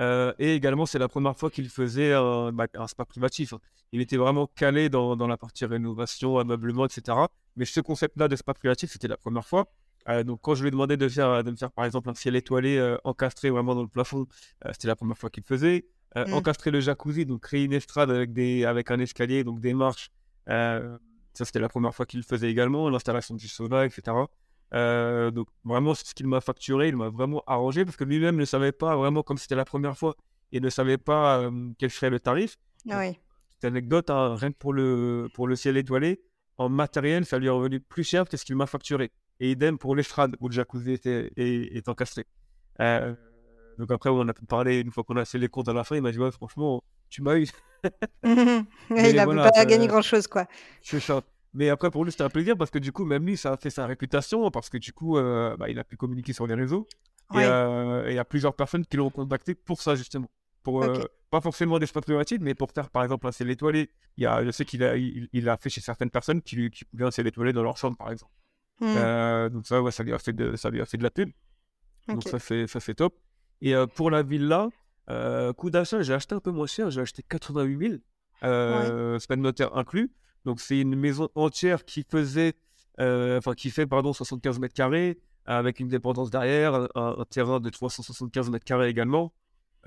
[SPEAKER 2] Euh, et également, c'est la première fois qu'il faisait un, bah, un spa privatif. Il était vraiment calé dans, dans la partie rénovation, ameublement, etc. Mais ce concept-là de spa privatif, c'était la première fois. Euh, donc, quand je lui ai demandé de, faire, de me faire, par exemple, un ciel étoilé encastré vraiment dans le plafond, c'était la première fois qu'il faisait.
[SPEAKER 1] Mm.
[SPEAKER 2] encastrer le jacuzzi, donc créer une estrade avec, des, avec un escalier, donc des marches, euh, ça, c'était la première fois qu'il le faisait également. L'installation du sauna, etc. Euh, donc vraiment, ce qu'il m'a facturé, il m'a vraiment arrangé parce que lui-même ne savait pas vraiment comme c'était la première fois et ne savait pas euh, quel serait le tarif.
[SPEAKER 1] Ah oui.
[SPEAKER 2] Petite anecdote, hein, rien que pour le, pour le ciel étoilé, en matériel, ça lui est revenu plus cher que ce qu'il m'a facturé. Et idem pour l'estrade où le jacuzzi était, est, est encastré. Donc après, on en a pu parler une fois qu'on a fait les comptes à la fin. Il m'a dit, ouais, franchement, tu m'as eu. (laughs)
[SPEAKER 1] Il (laughs) a
[SPEAKER 2] voilà,
[SPEAKER 1] pas gagné grand-chose quoi.
[SPEAKER 2] c'est ça. Mais après, pour lui, c'était un plaisir parce que du coup, même lui, ça a fait sa réputation parce que du coup, euh, bah, il a pu communiquer sur les réseaux.
[SPEAKER 1] Ouais.
[SPEAKER 2] euh, et il y a plusieurs personnes qui l'ont contacté pour ça, justement. Pour, euh, pas forcément des spots mais pour faire, par exemple, un ciel étoilé. Il y a, je sais qu'il a, il, il a fait chez certaines personnes qui, qui voulaient un ciel étoilé dans leur chambre, par exemple.
[SPEAKER 1] Mm.
[SPEAKER 2] Euh, donc ça, ouais, ça lui a fait de, ça lui a fait de la pub. Donc ça, c'est, ça, c'est top. Et pour la villa, euh, coût d'achat, j'ai acheté un peu moins cher. J'ai acheté 88 000, euh, semaine notaire inclus. Donc c'est une maison entière qui faisait, euh, enfin qui fait, pardon, 75 mètres carrés, avec une dépendance derrière, un, un terrain de 375 mètres carrés également.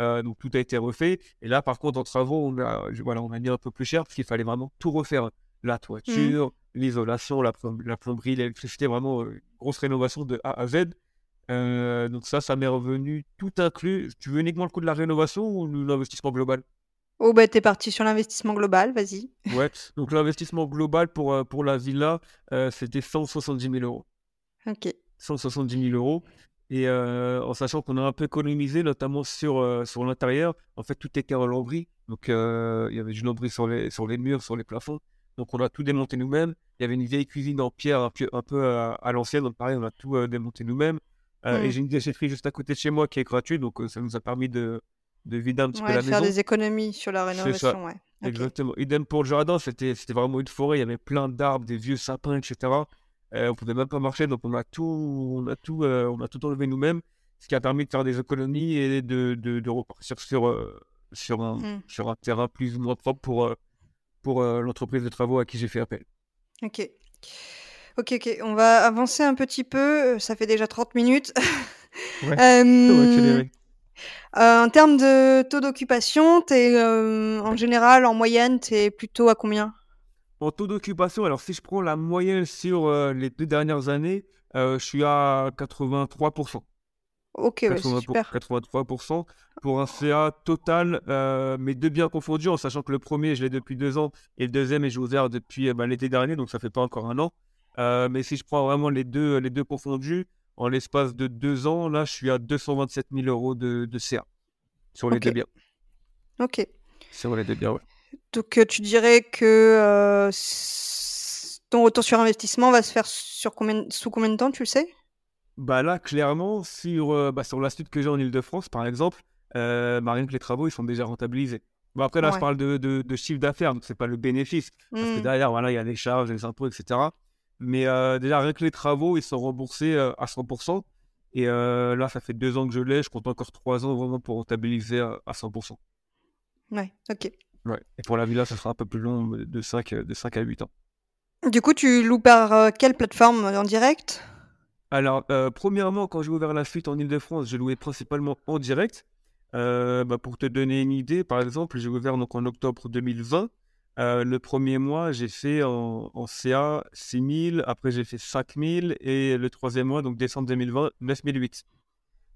[SPEAKER 2] Euh, donc tout a été refait. Et là, par contre, en travaux, on a, voilà, on a mis un peu plus cher parce qu'il fallait vraiment tout refaire. La toiture, l'isolation, la, plom- la plomberie, l'électricité, vraiment euh, grosse rénovation de A à Z. Euh, donc ça, ça m'est revenu tout inclus. Tu veux uniquement le coût de la rénovation ou l'investissement global?
[SPEAKER 1] Oh bah t'es parti sur l'investissement global, vas-y.
[SPEAKER 2] Ouais. Donc l'investissement global pour, euh, pour la villa, euh, c'était 170 000 euros.
[SPEAKER 1] Ok.
[SPEAKER 2] 170 000 euros. Et euh, en sachant qu'on a un peu économisé, notamment sur, sur l'intérieur, en fait, tout était en lambris. Donc, il y avait du lambris sur les, sur les murs, sur les plafonds. Donc, on a tout démonté nous-mêmes. Il y avait une vieille cuisine en pierre un peu, un peu euh, à l'ancienne. Donc, pareil, on a tout démonté nous-mêmes. Euh,
[SPEAKER 1] Mm.
[SPEAKER 2] Et j'ai une déchetterie juste à côté de chez moi qui est gratuite. Donc, euh, ça nous a permis de, de vider un petit peu la
[SPEAKER 1] faire
[SPEAKER 2] maison.
[SPEAKER 1] des économies sur la
[SPEAKER 2] C'est ça.
[SPEAKER 1] rénovation, ouais.
[SPEAKER 2] Exactement. Idem pour le jardin, c'était vraiment une forêt. Il y avait plein d'arbres, des vieux sapins, etc. Euh, on pouvait même pas marcher, donc on a tout, on a tout, euh, on a tout enlevé nous-mêmes, ce qui a permis de faire des économies et de, de, de repartir sur, euh, sur, un,
[SPEAKER 1] Mm.
[SPEAKER 2] sur un terrain plus ou moins propre pour, pour l'entreprise de travaux à qui j'ai fait appel.
[SPEAKER 1] Ok. Ok, ok. On va avancer un petit peu. euh, Ça fait déjà 30 minutes.
[SPEAKER 2] Ouais, (laughs)
[SPEAKER 1] Euh, euh, en termes de taux d'occupation, euh, en général, en moyenne, t'es plutôt à combien?
[SPEAKER 2] En taux d'occupation, alors si je prends la moyenne sur les deux dernières années, je suis à 83%.
[SPEAKER 1] Ok, ouais, c'est
[SPEAKER 2] 80 pour-
[SPEAKER 1] super.
[SPEAKER 2] 83% pour un CA total, euh, mais deux biens confondus, en sachant que le premier, je l'ai depuis deux ans, et le deuxième, j'ai ouvert depuis euh, bah, l'été dernier, donc ça fait pas encore un an. Euh, mais si je prends vraiment les deux, les deux confondus, en l'espace de deux ans, là, je suis à 227 000 euros de, de CA sur les
[SPEAKER 1] Ok.
[SPEAKER 2] deux biens.
[SPEAKER 1] Ok.
[SPEAKER 2] Sur les deux biens, ouais.
[SPEAKER 1] Donc, euh, tu dirais que euh, ton retour sur investissement va se faire sur combien, sous combien de temps, tu le sais?
[SPEAKER 2] Bah là, clairement, sur, euh, bah, sur la suite que j'ai en Ile-de-France, par exemple, euh, bah, rien que les travaux, ils sont déjà rentabilisés. Bon, après, là, je parle de, de, de chiffre d'affaires, donc c'est pas le bénéfice. Parce que
[SPEAKER 1] Hmm.
[SPEAKER 2] derrière, voilà, il y a les charges, les impôts, etc. Mais euh, déjà, rien que les travaux, ils sont remboursés euh, à 100%. Et euh, là, ça fait deux ans que je l'ai. Je compte encore trois ans vraiment pour rentabiliser à, à 100%.
[SPEAKER 1] Ouais, ok.
[SPEAKER 2] Ouais. Et pour la villa, ça sera un peu plus long, de 5, de 5 à 8 ans.
[SPEAKER 1] Du coup, tu loues par euh, quelle plateforme en direct?
[SPEAKER 2] Alors, euh, premièrement, quand j'ai ouvert la suite en Ile-de-France, j'ai loué principalement en direct. Euh, bah, pour te donner une idée, par exemple, j'ai ouvert donc en octobre 2020. Euh, le premier mois, j'ai fait en, en CA 6 000, après j'ai fait 5 000, et le troisième mois, donc décembre 2020, 9 008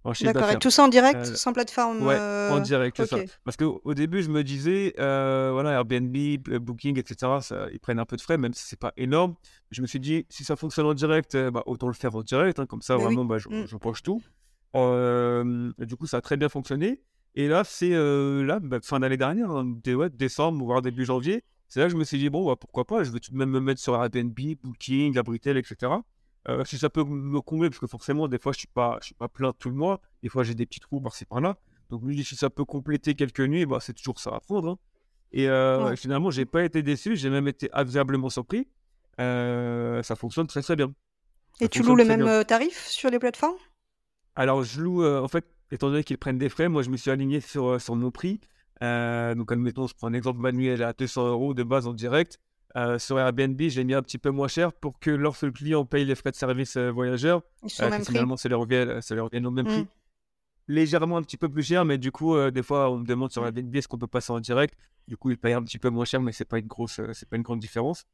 [SPEAKER 2] en chiffre
[SPEAKER 1] D'accord. Et tout ça en direct,
[SPEAKER 2] Euh,
[SPEAKER 1] sans plateforme
[SPEAKER 2] Ouais, en direct, c'est ça. Parce qu'au au début, je me disais, voilà, Airbnb, Booking, etc., ça, ils prennent un peu de frais, même si c'est pas énorme. Je me suis dit, si ça fonctionne en direct, bah, autant le faire en direct, hein, comme ça,
[SPEAKER 1] Mais oui.
[SPEAKER 2] vraiment, bah, je,
[SPEAKER 1] Mm.
[SPEAKER 2] je poche tout. Du coup, ça a très bien fonctionné. Et là, c'est euh, là, bah, fin d'année dernière, hein, dé- ouais, décembre, voire début janvier, c'est là que je me suis dit, bon, bah, pourquoi pas, je vais tout de même me mettre sur Airbnb, Booking, Abritel, etc. Euh, si ça peut me combler, parce que forcément, des fois, je suis pas, je suis pas plein tout le mois. Des fois, j'ai des petits trous par-ci par-là. Donc, je si ça peut compléter quelques nuits, bah, c'est toujours ça à prendre. Hein. Et euh, finalement, j'ai pas été déçu. J'ai même été agréablement surpris. Euh, ça fonctionne très très bien.
[SPEAKER 1] Et tu loues le même euh, tarif sur les plateformes?
[SPEAKER 2] Alors, je loue, en fait, étant donné qu'ils prennent des frais, moi, je me suis aligné sur, sur nos prix. donc, admettons, je prends un exemple manuel à 200 euros de base en direct. Euh, sur Airbnb, j'ai mis un petit peu moins cher pour que lorsque le client paye les frais de service euh, voyageurs,
[SPEAKER 1] euh,
[SPEAKER 2] finalement, ça leur, revient, ça leur revient au même prix. Mm. Légèrement un petit peu plus cher, mais du coup, des fois, on me demande sur Airbnb est-ce qu'on peut passer en direct? Du coup, ils payent un petit peu moins cher, mais c'est pas une grosse, c'est pas une grande différence.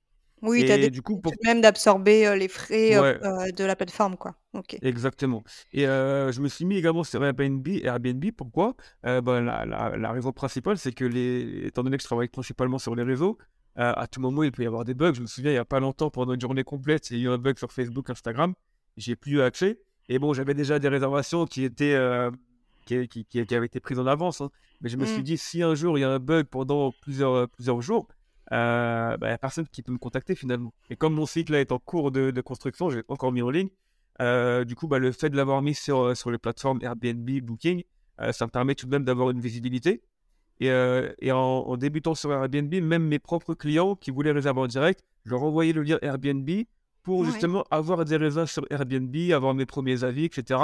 [SPEAKER 1] Oui, tu as des du coup, pour... même d'absorber les frais de la plateforme, quoi.
[SPEAKER 2] Exactement. Et je me suis mis également sur Airbnb. Airbnb, pourquoi? Ben, la, la, la, raison principale, c'est que les, étant donné que je travaille principalement sur les réseaux, euh, à tout moment, il peut y avoir des bugs. Je me souviens, il n'y a pas longtemps, pendant une journée complète, il y a eu un bug sur Facebook, Instagram. J'ai plus eu accès. Et bon, j'avais déjà des réservations qui étaient euh, qui, qui, qui, avaient été prises en avance. Hein. Mais je me suis mmh. dit, si un jour il y a un bug pendant plusieurs, plusieurs jours, euh, bah, il n'y a personne qui peut me contacter finalement. Et comme mon site là est en cours de, de construction, j'ai encore mis en ligne. du coup, bah, le fait de l'avoir mis sur, sur les plateformes Airbnb, Booking, ça me permet tout de même d'avoir une visibilité. Et, euh, en, débutant sur Airbnb, même mes propres clients qui voulaient réserver en direct, je leur envoyais le lien Airbnb pour justement avoir des réserves sur Airbnb, avoir mes premiers avis, etc.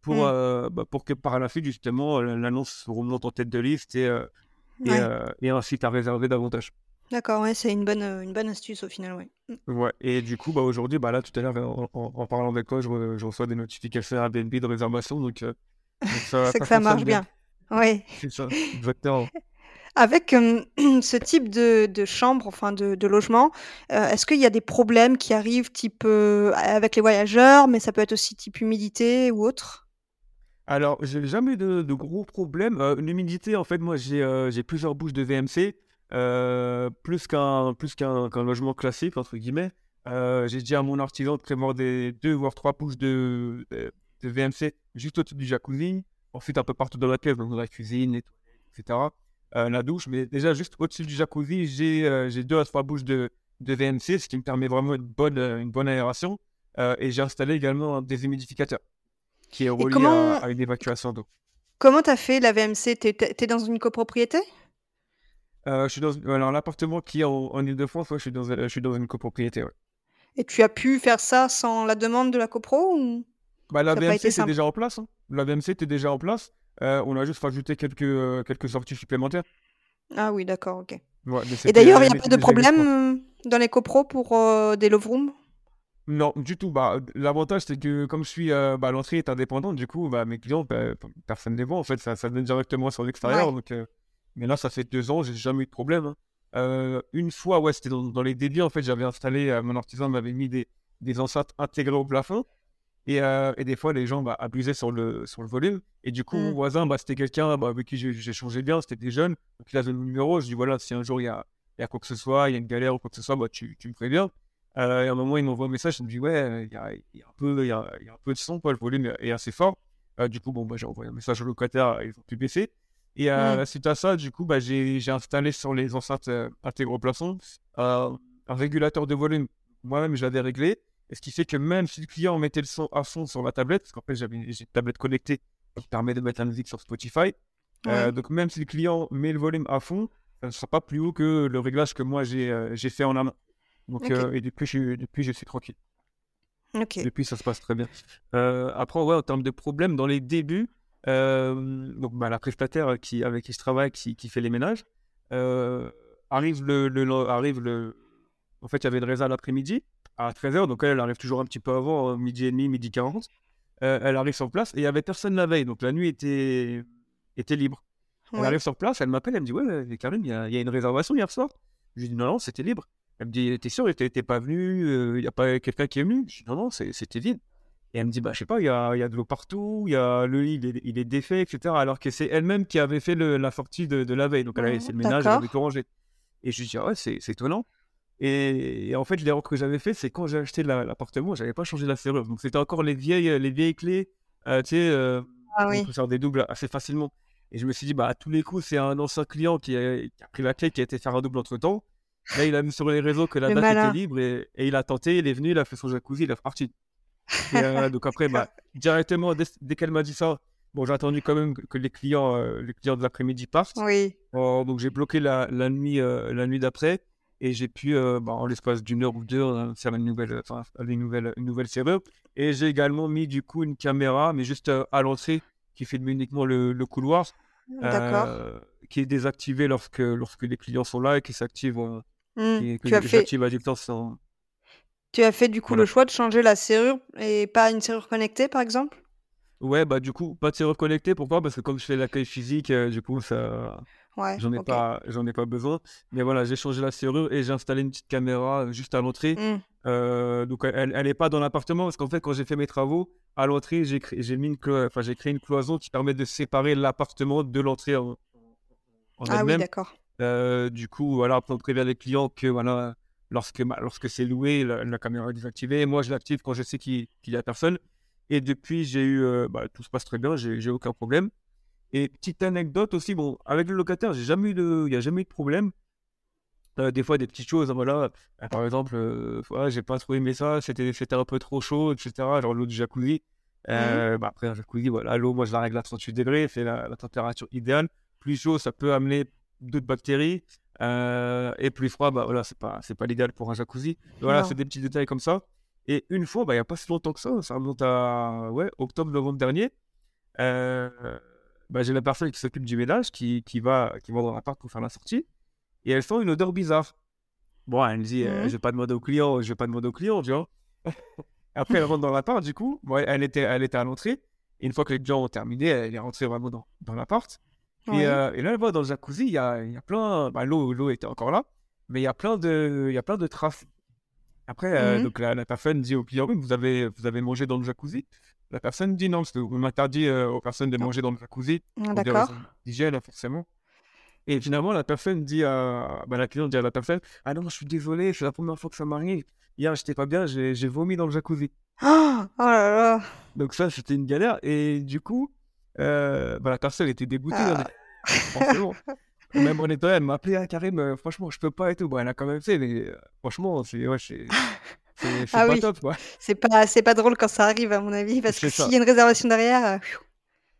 [SPEAKER 2] Pour, euh, bah, pour que par la suite, justement, l'annonce remonte en tête de liste et, euh, et, ensuite à réserver davantage.
[SPEAKER 1] D'accord, ouais, c'est une bonne, une bonne astuce au final, ouais.
[SPEAKER 2] Mmh. Ouais, et du coup, bah, aujourd'hui, bah, là, tout à l'heure, en, parlant avec toi, je, reçois des notifications Airbnb de réservation, donc, (laughs)
[SPEAKER 1] c'est que ça marche bien. Oui. (laughs)
[SPEAKER 2] C'est ça, exactement. (laughs)
[SPEAKER 1] Avec (clears throat) ce type de, de chambre, enfin de, de logement, euh, est-ce qu'il y a des problèmes qui arrivent type euh, avec les voyageurs, mais ça peut être aussi type humidité ou autre?
[SPEAKER 2] Alors, j'ai jamais eu de, de gros problèmes. Euh, l'humidité, en fait, moi, j'ai j'ai plusieurs bouches de VMC, plus qu'un plus qu'un logement classique, entre guillemets. j'ai dit à mon artisan de prévoir des deux voire trois bouches de, de VMC juste au-dessus du jacuzzi. Ensuite, un peu partout dans la pièce, dans la cuisine, etc. Euh, la douche, mais déjà juste au-dessus du jacuzzi, j'ai euh, deux à trois bouches de, de, VMC, ce qui me permet vraiment une bonne, euh, une bonne aération. et j'ai installé également un déshumidificateur qui est relié à, une évacuation d'eau.
[SPEAKER 1] Comment tu as fait la VMC Tu es, dans une copropriété?
[SPEAKER 2] Je suis dans alors, l'appartement qui est en, Ile-de-France, je, suis dans, je suis dans une copropriété.
[SPEAKER 1] Et tu as pu faire ça sans la demande de la copro ou...
[SPEAKER 2] bah, La VMC, c'est déjà en place. Hein. La VMC était déjà en place. Euh, on a juste rajouté quelques, euh, quelques sorties supplémentaires.
[SPEAKER 1] Ah oui, d'accord, ok. Et d'ailleurs, il n'y a pas de problème euh, dans les copros pour des love rooms?
[SPEAKER 2] Non, du tout. Bah, L'avantage, c'est que comme je suis, bah, l'entrée est indépendante, du coup, bah, mes clients, bah, personne ne les voit. En fait, ça, ça donne directement sur l'extérieur. Donc, mais là, ça fait deux ans, j'ai jamais eu de problème. Hein. une fois, ouais, c'était dans, les débuts, en fait, j'avais installé, mon artisan m'avait mis des, des enceintes intégrées au plafond. Et, euh, et, des fois, les gens bah, abusaient sur le, sur le volume. Et du coup, mon mmh. voisin, bah, c'était quelqu'un bah, avec qui j'ai changé bien, c'était des jeunes. Donc, il avait le numéro. Je dis voilà, si un jour il y a, y a, quoi que ce soit, il y a une galère ou quoi que ce soit, bah, tu, tu me préviens. Euh, et à un moment, il m'envoie un message, il me dit ouais, il y a, y a, un peu, y a, y a un peu de son, quoi, le volume est assez fort. Euh, du coup, bon, bah, j'ai envoyé un message au locataire, ils ont pu baisser. Et mmh. suite à ça, du coup, bah, j'ai installé sur les enceintes au plafond un régulateur de volume. Moi-même, je l'avais réglé. Et ce qui fait que même si le client mettait le son à fond sur la tablette, parce qu'en fait, j'ai une tablette connectée qui permet de mettre la musique sur Spotify. Euh, donc, même si le client met le volume à fond, ça ne sera pas plus haut que le réglage que moi j'ai euh, fait en amont. Donc, euh, et depuis je, depuis, je suis tranquille. Depuis, ça se passe très bien. après, ouais, en termes de problèmes, dans les débuts, donc, bah, la prestataire qui, avec qui je travaille, qui, qui fait les ménages, arrive le, le, arrive le. En fait, il y avait une résa l'après-midi à 13h, donc elle, arrive toujours un petit peu avant, euh, midi et demi, midi 40. Euh, elle arrive sur place et il n'y avait personne la veille, donc la nuit était, était libre. Elle arrive sur place, elle m'appelle, elle me dit Ouais, Karim, il y, a une réservation hier soir. Je lui dis Non, non, c'était libre. Elle me dit T'es sûr, t'es pas venu euh, Il n'y a pas quelqu'un qui est venu Je dis Non, non, c'était vide. Et elle me dit Bah, je sais pas, il y a, y a, de l'eau partout, y a, le lit, il est, défait, etc. Alors que c'est elle-même qui avait fait la sortie de, de, la veille. Donc elle avait fait le ménage, elle avait tout rangé. Et je lui dis ah Ouais, c'est étonnant. Et, en fait, l'erreur que j'avais fait, c'est quand j'ai acheté l'appartement, j'avais pas changé la serrure. Donc c'était encore les vieilles, les vieilles clés. Euh, tu sais, euh, ah on peut faire des doubles assez facilement. Et je me suis dit, bah, à tous les coups, c'est un ancien client qui a, pris la clé, qui a été faire un double entre temps. Là, il a mis sur les réseaux que la date était libre et, il a tenté, il est venu, il a fait son jacuzzi, il est parti. Et, euh, donc après, bah, directement, dès, dès qu'elle m'a dit ça, bon, j'ai attendu quand même que, les clients, euh, les clients de l'après-midi partent.
[SPEAKER 1] Oui.
[SPEAKER 2] Oh, donc j'ai bloqué la, la nuit, euh, la nuit d'après et j'ai pu, bah, en l'espace d'une heure ou deux, hein, faire une nouvelle, enfin, une nouvelle, une nouvelle serrure. Et j'ai également mis du coup une caméra, mais juste à l'entrée, qui filme uniquement le, le couloir, euh, qui est désactivé lorsque, lorsque les clients sont là et qui s'active,
[SPEAKER 1] Hmm.
[SPEAKER 2] qui,
[SPEAKER 1] Tu as fait,
[SPEAKER 2] j'active à distance. sans-
[SPEAKER 1] tu as fait du coup
[SPEAKER 2] Voilà.
[SPEAKER 1] le choix de changer la serrure et pas une serrure connectée, par exemple?
[SPEAKER 2] Ouais, bah du coup, pas de serrure connectée. Pourquoi? Parce que comme je fais l'accueil physique, euh, du coup, ça,
[SPEAKER 1] Ouais,
[SPEAKER 2] j'en ai pas, j'en ai pas besoin. Mais voilà, j'ai changé la serrure et j'ai installé une petite caméra euh, juste à l'entrée.
[SPEAKER 1] Hmm.
[SPEAKER 2] Euh, donc elle, elle est pas dans l'appartement parce qu'en fait, quand j'ai fait mes travaux, à l'entrée, j'ai créé, j'ai mis une clo- enfin, j'ai créé une cloison qui permet de séparer l'appartement de l'entrée en, en
[SPEAKER 1] Ah oui, d'accord.
[SPEAKER 2] Euh, du coup, voilà, on prévient les clients que voilà, lorsque, lorsque c'est loué, la, la caméra est désactivée. Moi, je l'active quand je sais qu'il qu'il y a personne. Et depuis, j'ai eu, euh, bah, tout se passe très bien, j'ai aucun problème. Et petite anecdote aussi, bon, avec le locataire, j'ai jamais eu de, il n'y a jamais eu de problème. Euh, des fois, des petites choses, voilà. euh, par exemple, ouais, j'ai pas trop aimé ça, c'était c'était un peu trop chaud, etc. Genre l'eau du jacuzzi. Euh, bah, après, un jacuzzi, voilà, l'eau, moi, je la règle à 38 degrés, c'est la, la température idéale. Plus chaud, ça peut amener d'autres bactéries. Euh, et plus froid, bah voilà, c'est pas, c'est pas l'idéal pour un jacuzzi. Voilà, c'est des petits détails comme ça. Et une fois, bah, il n'y a pas si longtemps que ça, ça remonte à ouais, octobre, novembre dernier. Euh, bah, j'ai la personne qui s'occupe du ménage qui, qui, va, qui va dans l'appart pour faire la sortie. Et elle sent une odeur bizarre. Bon, elle me dit, euh,
[SPEAKER 1] Mhm.
[SPEAKER 2] je vais pas demander au client, je vais pas demander au client, tu vois. (laughs) Après, elle rentre dans l'appart, du coup, ouais, elle, était, elle était à l'entrée. Et une fois que les gens ont terminé, elle est rentrée vraiment dans, dans l'appart. Et, euh, et là, elle voit dans le jacuzzi, il y a, y a plein. Bah, l'eau, l'eau était encore là, mais il y a plein de, il y a plein de traces. Après, euh,
[SPEAKER 1] Mhm.
[SPEAKER 2] donc la, la personne dit au client, vous avez, vous avez mangé dans le jacuzzi. La personne dit non, parce qu'on interdit euh, aux personnes de
[SPEAKER 1] Ah.
[SPEAKER 2] manger dans le jacuzzi
[SPEAKER 1] Ah, D'accord.
[SPEAKER 2] d'hygiène, forcément. Et finalement, la personne dit à, bah, la cliente dit à la personne, ah non, je suis désolé, c'est la première fois que ça m'arrive. Hier, j'étais pas bien, j'ai j'ai vomi dans le jacuzzi.
[SPEAKER 1] Oh, oh là là.
[SPEAKER 2] Donc ça, c'était une galère. Et du coup, euh, la personne était dégoûtée.
[SPEAKER 1] Ah. (laughs)
[SPEAKER 2] Forcément. Même en étant, elle m'a appelé, ah, Karim, euh, franchement, je peux pas et tout. Bon, elle a quand même fait, mais euh, franchement, c'est ouais, c'est (laughs)
[SPEAKER 1] Ah
[SPEAKER 2] pas
[SPEAKER 1] oui.
[SPEAKER 2] top, quoi.
[SPEAKER 1] C'est pas, pas drôle quand ça arrive, à mon avis, parce que s'il y a une réservation derrière, euh.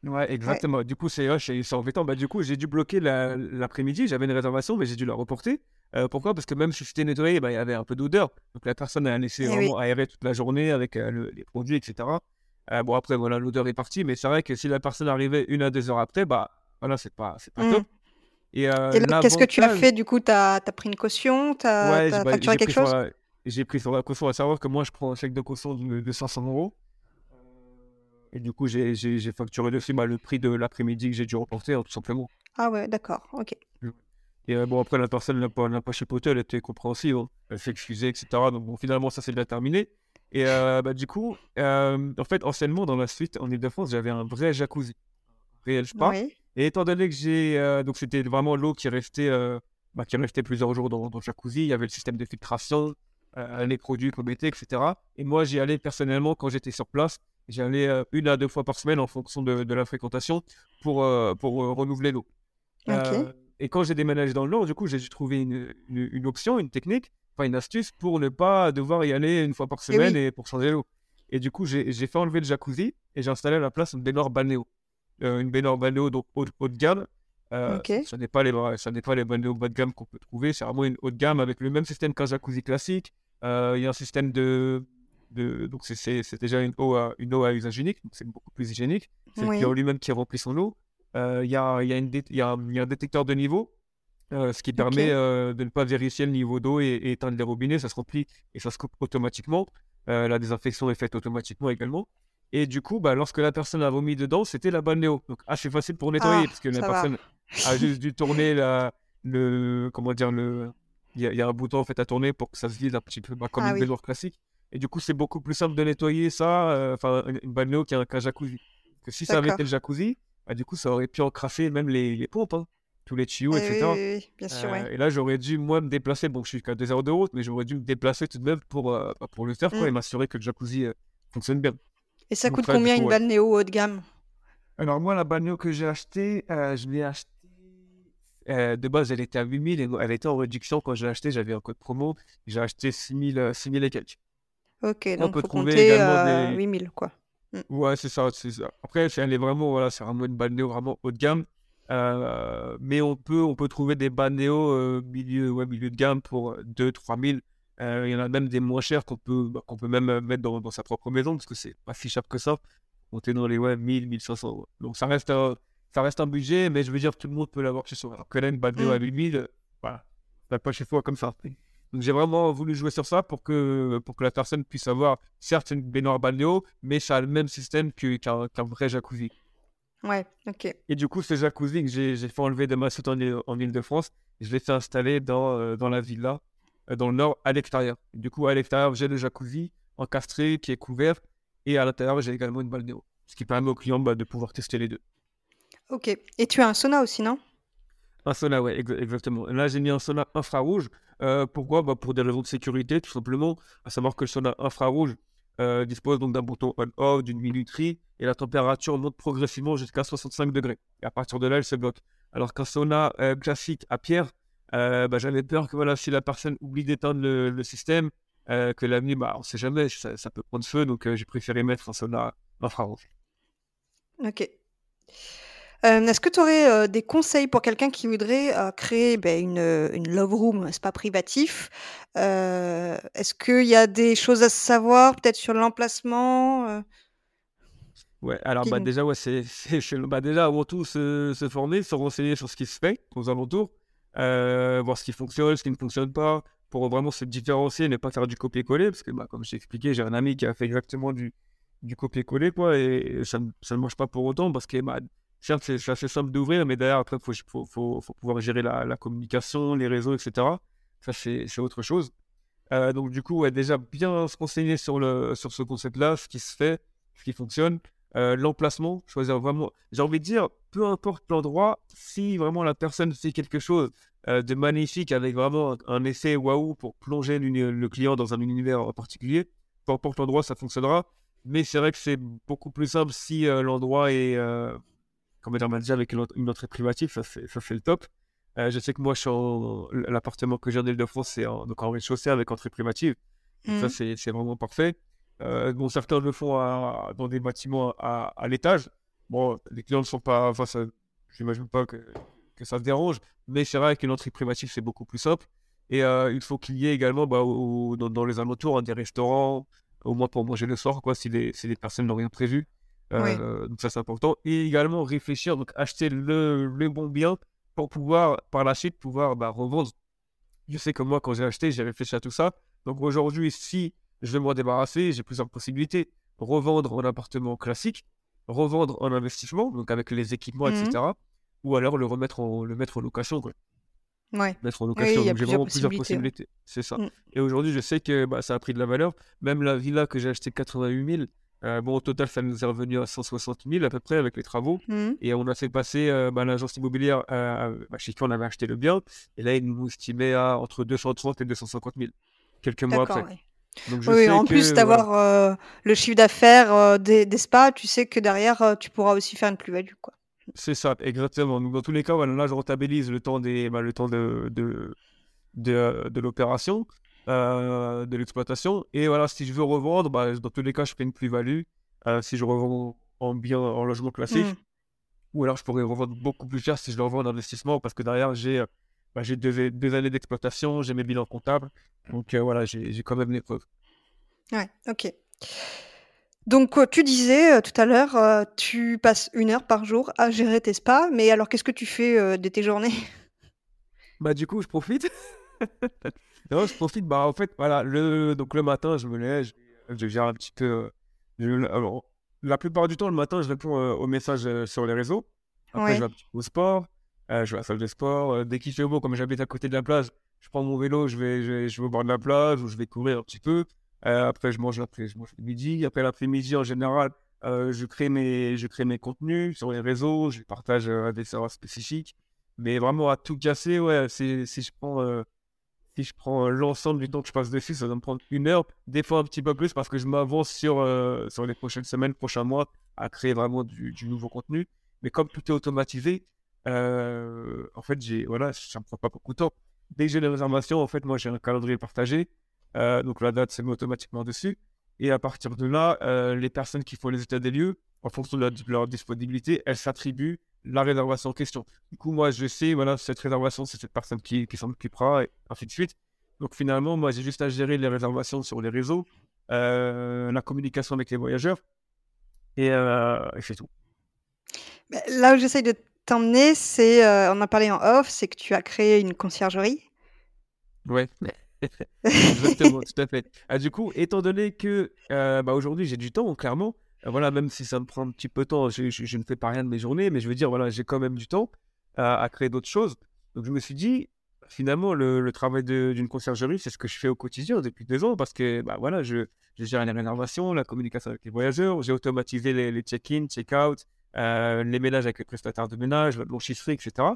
[SPEAKER 2] Ouais, exactement. Du coup, c'est ouais, embêtant. Bah, du coup, j'ai dû bloquer la- l'après-midi. J'avais une réservation, mais j'ai dû la reporter. Euh, pourquoi? Parce que même si c'était nettoyé, bah, il y avait un peu d'odeur. Donc la personne a laissé
[SPEAKER 1] Eh oui.
[SPEAKER 2] aérer toute la journée avec euh, le- les produits, etc. Euh, bon, après, voilà, l'odeur est partie. Mais c'est vrai que si la personne arrivait une à deux heures après, bah, voilà, c'est pas, c'est pas
[SPEAKER 1] Mm.
[SPEAKER 2] top. Et, euh,
[SPEAKER 1] Et là, qu'est-ce que tu as fait du coup? T'as as pris une caution? T'as
[SPEAKER 2] Ouais,
[SPEAKER 1] as
[SPEAKER 2] j'ai bah,
[SPEAKER 1] facturé
[SPEAKER 2] j'ai
[SPEAKER 1] quelque chose?
[SPEAKER 2] j'ai pris sur la caution à savoir que moi, je prends un chèque de caution de, de 500 euros. Et du coup, j'ai facturé dessus bah, le prix de l'après-midi que j'ai dû reporter, hein, tout simplement.
[SPEAKER 1] Ah ouais, d'accord, ok.
[SPEAKER 2] Et euh, bon, après, la personne n'a pas, pas chipoté, elle était compréhensive. hein. Elle s'est excusée, etc. Donc, bon, finalement, ça s'est bien terminé. Et euh, bah, du coup, euh, en fait, anciennement, dans la suite, en Ile-de-France, j'avais un vrai jacuzzi, réel spa.
[SPEAKER 1] Oui.
[SPEAKER 2] Et étant donné que j'ai. euh, donc, c'était vraiment l'eau qui restait, bah, qui restait plusieurs jours dans, dans le jacuzzi. Il y avait le système de filtration, les produits qu'on mettait, etc. Et moi, j'y allais personnellement quand j'étais sur place. J'y allais euh, une à deux fois par semaine en fonction de, de la fréquentation pour, pour renouveler l'eau. Et quand j'ai déménagé dans le Nord, du coup, j'ai dû trouver une, une, une option, une technique, enfin une astuce pour ne pas devoir y aller une fois par
[SPEAKER 1] Eh oui.
[SPEAKER 2] semaine et pour changer l'eau. Et du coup, j'ai fait enlever le jacuzzi et j'ai installé à la place une baignoire balnéo. Euh, une baignoire balnéo donc haut, haut de gamme. Euh,
[SPEAKER 1] Ok.
[SPEAKER 2] Ça n'est pas les, ça n'est pas les balnéos bas de gamme qu'on peut trouver, c'est vraiment une haut de gamme avec le même système qu'un jacuzzi classique. Euh, Il y a un système de, de donc c'est- déjà une eau à, une eau à usage unique, donc c'est beaucoup plus hygiénique. C'est le
[SPEAKER 1] Oui.
[SPEAKER 2] client lui-même qui remplit son eau. Euh, Il y, a, y, a a, y a un détecteur de niveau, euh, ce qui permet euh, de ne pas vérifier le niveau d'eau et, et éteindre les robinets. Ça se remplit et ça se coupe automatiquement. Euh, la désinfection est faite automatiquement également. Et du coup, bah, lorsque la personne a vomi dedans, c'était la balnéo. Donc assez facile pour nettoyer
[SPEAKER 1] Ah,
[SPEAKER 2] parce que la
[SPEAKER 1] va.
[SPEAKER 2] personne a (laughs) juste dû tourner la, le comment dire le il y, a- il y a un bouton en fait à tourner pour que ça se vide un petit peu bah, comme
[SPEAKER 1] Ah
[SPEAKER 2] une
[SPEAKER 1] oui.
[SPEAKER 2] baignoire classique. Et du coup, c'est beaucoup plus simple de nettoyer ça, enfin une, une balnéo qu'un qu'un jacuzzi. Parce que si ça avait été le jacuzzi, bah, du coup, ça aurait pu encrasser même les, les pompes, hein, tous les tuyaux, etc.
[SPEAKER 1] oui, bien sûr,
[SPEAKER 2] Euh,
[SPEAKER 1] ouais.
[SPEAKER 2] et là, j'aurais dû, moi, me déplacer. Bon, je suis qu'à 2 heures de route, mais j'aurais dû me déplacer tout de même pour, euh, bah, pour le faire, quoi,
[SPEAKER 1] Mm.
[SPEAKER 2] et m'assurer que le jacuzzi euh, fonctionne bien.
[SPEAKER 1] Et ça
[SPEAKER 2] Donc,
[SPEAKER 1] coûte combien
[SPEAKER 2] coup,
[SPEAKER 1] une balnéo haut de gamme?
[SPEAKER 2] Alors, moi, la bagnole que j'ai achetée, je l'ai achetée. euh, de base, elle était à 8000 et elle était en réduction quand je l'ai achetée. J'avais un code promo. J'ai acheté 6000 euh, 6000 et quelques.
[SPEAKER 1] Ok,
[SPEAKER 2] On
[SPEAKER 1] donc
[SPEAKER 2] peut
[SPEAKER 1] faut
[SPEAKER 2] trouver
[SPEAKER 1] compter
[SPEAKER 2] également
[SPEAKER 1] euh,
[SPEAKER 2] des...
[SPEAKER 1] 8000, quoi. Mm.
[SPEAKER 2] Ouais, c'est ça, c'est ça. Après, c'est elle est vraiment, voilà, c'est vraiment une balnéo vraiment haut de gamme. Euh, mais on peut, on peut trouver des balnéos euh, milieu, ouais, milieu de gamme pour 2-3 000. Euh, il y en a même des moins chers qu'on peut, bah, qu'on peut même euh, mettre dans, dans sa propre maison parce que c'est pas si cher que ça. On est dans les ouais, 1000, 1500 euros. Donc ça reste, un, ça reste un budget, mais je veux dire, tout le monde peut l'avoir chez soi. Alors que là, une balnéo
[SPEAKER 1] Mm.
[SPEAKER 2] à 8000, euh, voilà, t'as pas chez soi comme ça. Donc j'ai vraiment voulu jouer sur ça pour que, pour que la personne puisse avoir, certes, une baignoire balnéo, mais ça a le même système qu'un qu'un vrai jacuzzi.
[SPEAKER 1] Ouais, ok.
[SPEAKER 2] Et du coup, ce jacuzzi que j'ai fait enlever de ma soute en, en Ile-de-France, je l'ai fait installer dans, euh, dans la villa, euh, dans le nord, à l'extérieur. Du coup, à l'extérieur, j'ai le jacuzzi encastré qui est couvert, et à l'intérieur, j'ai également une balnéo. Ce qui permet aux clients bah, de pouvoir tester les deux.
[SPEAKER 1] Ok. Et tu as un sauna aussi, non?
[SPEAKER 2] Un sauna, ouais, ex- exactement. Là, j'ai mis un sauna infrarouge. Euh, pourquoi? Bah, Pour des raisons de sécurité, tout simplement. À savoir que le sauna infrarouge euh, dispose donc d'un bouton on-off, d'une minuterie, et la température monte progressivement jusqu'à 65 degrés. Et à partir de là, elle se bloque. Alors qu'un sauna euh, classique à pierre, euh, bah, j'avais peur que voilà, si la personne oublie d'éteindre le, système, que la nuit, bah, on ne sait jamais, ça, ça peut prendre feu. Donc, j'ai préféré mettre un sauna infrarouge.
[SPEAKER 1] Ok. Euh, Est-ce que tu aurais des conseils pour quelqu'un qui voudrait euh, créer ben, une, euh, une love room, un spa privatif? Euh, Est-ce qu'il y a des choses à savoir, peut-être sur l'emplacement euh,
[SPEAKER 2] Ouais, alors bah déjà, ouais, c'est, (laughs) c'est, c'est- bah déjà avant tout se, se former, se renseigner sur ce qui se fait aux alentours, euh, voir ce qui fonctionne, ce qui ne fonctionne pas, pour vraiment se différencier, ne pas faire du copier-coller, parce que bah, comme je t'ai expliqué, j'ai un ami qui a fait exactement du, du copier-coller, quoi, et ça, ne- ça ne marche pas pour autant, parce que bah, certes, c'est, assez simple d'ouvrir, mais derrière, après, il faut, faut, faut, pouvoir gérer la, communication, les réseaux, etc. Ça, c'est, autre chose. Euh, donc, du coup, ouais, déjà bien se renseigner sur, le, sur ce concept-là, ce qui se fait, ce qui fonctionne. Euh, l'emplacement, choisir vraiment. J'ai envie de dire, peu importe l'endroit, si vraiment la personne fait quelque chose euh, de magnifique avec vraiment un, effet waouh pour plonger le client dans un univers en particulier, peu importe l'endroit, ça fonctionnera. Mais c'est vrai que c'est beaucoup plus simple si l'endroit est, comme on dit, avec une, ent- une entrée privative, ça c'est le top. Euh, je sais que moi, l'appartement que j'ai en Ile-de-France, c'est en, donc en rez-de-chaussée avec entrée privative. Ça,
[SPEAKER 1] Mhm.
[SPEAKER 2] c'est vraiment parfait. Euh, bon, certains le font à- dans des bâtiments à, à l'étage. Bon, les clients ne sont pas. Enfin, j'imagine pas que, que ça se dérange. Mais c'est vrai qu'une entrée privative, c'est beaucoup plus simple. Et euh, il faut qu'il y ait également bah, au- dans, dans les alentours hein, des restaurants, au moins pour manger le soir, quoi, si les, si les personnes n'ont rien prévu.
[SPEAKER 1] Oui.
[SPEAKER 2] Euh, Donc ça, c'est important. Et également réfléchir, donc acheter le, le bon bien pour pouvoir, par la suite, pouvoir bah, revendre. Je sais que moi, quand j'ai acheté, j'ai réfléchi à tout ça. Donc aujourd'hui, si je veux m'en débarrasser, j'ai plusieurs possibilités. Revendre en appartement classique, revendre en investissement, donc avec les équipements, etc. Ou alors le remettre en, le mettre en location, quoi.
[SPEAKER 1] Ouais.
[SPEAKER 2] Mettre en location. donc j'ai vraiment plusieurs
[SPEAKER 1] possibilités.
[SPEAKER 2] C'est ça.
[SPEAKER 1] Mm.
[SPEAKER 2] Et aujourd'hui, je sais que bah, ça a pris de la valeur. Même la villa que j'ai achetée 88 000, euh, bon, au total, ça nous est revenu à 160 000 à peu près avec les travaux.
[SPEAKER 1] Mhm.
[SPEAKER 2] Et on a fait passer euh, bah, l'agence immobilière euh, bah, chez qui on avait acheté le bien. Et là, ils nous estimaient à entre 230 et 250 000, quelques mois après.
[SPEAKER 1] ouais.
[SPEAKER 2] Donc je
[SPEAKER 1] Oui,
[SPEAKER 2] sais
[SPEAKER 1] en
[SPEAKER 2] que,
[SPEAKER 1] plus d'avoir euh, le chiffre d'affaires des, des spas, tu sais que derrière, tu pourras aussi faire une plus-value, quoi.
[SPEAKER 2] C'est ça, exactement. Donc, dans tous les cas, voilà, là, je rentabilise le temps, des, bah, le temps de, de, de, de l'opération, euh, de l'exploitation. Et voilà, si je veux revendre, bah, dans tous les cas, je fais une plus-value. Euh, si je revends en bien, en logement classique,
[SPEAKER 1] Mhm.
[SPEAKER 2] ou alors je pourrais revendre beaucoup plus cher si je le revends en investissement, parce que derrière, j'ai euh, bah, deux, deux années d'exploitation, j'ai mes bilans comptables. Donc euh, voilà, j'ai quand même les preuves.
[SPEAKER 1] Ouais, ok. Donc, tu disais tout à l'heure, tu passes une heure par jour à gérer tes spas, mais alors qu'est-ce que tu fais de tes journées?
[SPEAKER 2] Bah du coup, je profite. (laughs) non, je profite. Bah en fait, voilà, le, donc le matin, je me lève, je, je gère un petit peu. je- alors, la plupart du temps, le matin, je réponds euh, aux messages euh, sur les réseaux. Après, je vais un petit peu au sport. euh, je vais à la salle de sport. dès qu'il fait beau, comme j'habite à côté de la plage, je prends mon vélo, je vais, je vais, je vais au bord de la plage ou je vais courir un petit peu. Après, je mange après, je mange le midi. Après l'après-midi, en général, je crée mes, je crée mes contenus sur les réseaux. Je partage des serveurs spécifiques. Mais vraiment à tout casser, ouais, si je prends, si je prends l'ensemble du temps que je passe dessus, ça va me prendre une heure, des fois un petit peu plus parce que je m'avance sur, euh, sur les prochaines semaines, prochains mois à créer vraiment du, nouveau contenu. Mais comme tout est automatisé, euh, en fait, j'ai, voilà, ça me prend pas beaucoup de temps. Dès que j'ai les réservations, en fait, moi, j'ai un calendrier partagé. Euh, donc la date, c'est mis automatiquement dessus. Et à partir de là, les personnes qui font les états des lieux, en fonction de, leur disponibilité, elles s'attribuent la réservation en question. Du coup, moi, je sais, voilà, cette réservation, c'est cette personne qui, qui s'en occupera, et ainsi de suite. Donc finalement, moi, j'ai juste à gérer les réservations sur les réseaux, euh, la communication avec les voyageurs, et, euh, et c'est tout.
[SPEAKER 1] Là où j'essaye de t'emmener, c'est, euh, on en a parlé en off, c'est que tu as créé une conciergerie.
[SPEAKER 2] Ouais, (laughs) exactement, tout à fait. Ah, du coup, étant donné que bah, aujourd'hui j'ai du temps, clairement, voilà, même si ça me prend un petit peu de temps, je, ne fais pas rien de mes journées, mais je veux dire, voilà, j'ai quand même du temps à créer d'autres choses. Donc je me suis dit, finalement, le, travail d'une conciergerie, c'est ce que je fais au quotidien depuis deux ans parce que bah, voilà, je, gère les réservations, la communication avec les voyageurs, j'ai automatisé les, check-in, check-out, euh, les ménages avec les prestataires de ménage, la blanchisserie, etc.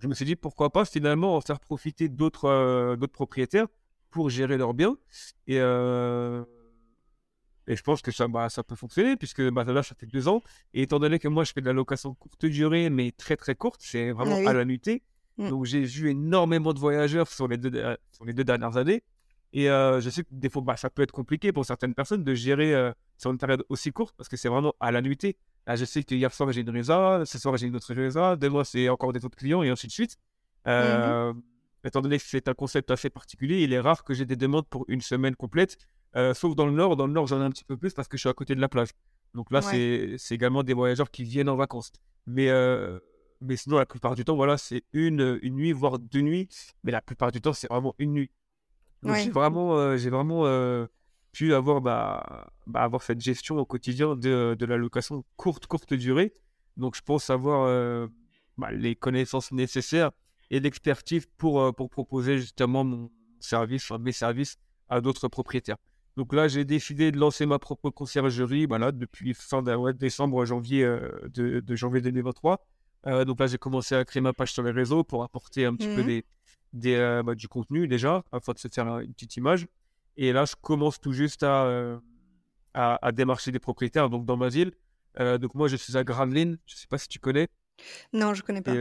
[SPEAKER 2] Je me suis dit pourquoi pas finalement en faire profiter d'autres euh, propriétaires pour gérer leurs biens. Et, euh, et je pense que ça, bah, ça peut fonctionner puisque bah, là, ça fait deux ans. Et étant donné que moi, je fais de la location courte durée, mais très très courte, c'est vraiment ah à la nuitée. Mmh. Donc j'ai vu énormément de voyageurs sur les deux, sur les deux dernières années. Et euh, je sais que des fois, bah, ça peut être compliqué pour certaines personnes de gérer euh, sur une période aussi courte parce que c'est vraiment à la nuitée. Là, je sais que hier soir, j'ai une résa, ce soir, j'ai une autre résa, demain, c'est encore des autres clients et ainsi de suite. Mmh euh, étant donné que c'est un concept assez particulier, il est rare que j'ai des demandes pour une semaine complète, sauf dans le nord. Dans le nord, j'en ai un petit peu plus parce que je suis à côté de la plage. Donc là, c'est également des voyageurs qui viennent en vacances. Mais mais sinon, la plupart du temps, voilà, c'est une, une nuit, voire deux nuits. Mais la plupart du temps, c'est vraiment une nuit. Donc, j'ai vraiment, euh, j'ai vraiment euh, pu avoir, bah, bah, avoir cette gestion au quotidien de, de la location courte, courte durée. Donc, je pense avoir euh, bah, les connaissances nécessaires et l'expertise pour, pour proposer justement mon service, mes services à d'autres propriétaires. Donc là, j'ai décidé de lancer ma propre conciergerie voilà, depuis fin décembre, janvier, de, de janvier 2023. Euh, donc là, j'ai commencé à créer ma page sur les réseaux pour apporter un petit peu mmh des, des euh, bah, du contenu déjà, afin de se faire une petite image. Et là, je commence tout juste à, euh, à, démarcher des propriétaires donc dans ma ville. donc moi, je suis à Gravelines. Je ne sais pas si tu connais.
[SPEAKER 1] Non, je ne connais pas.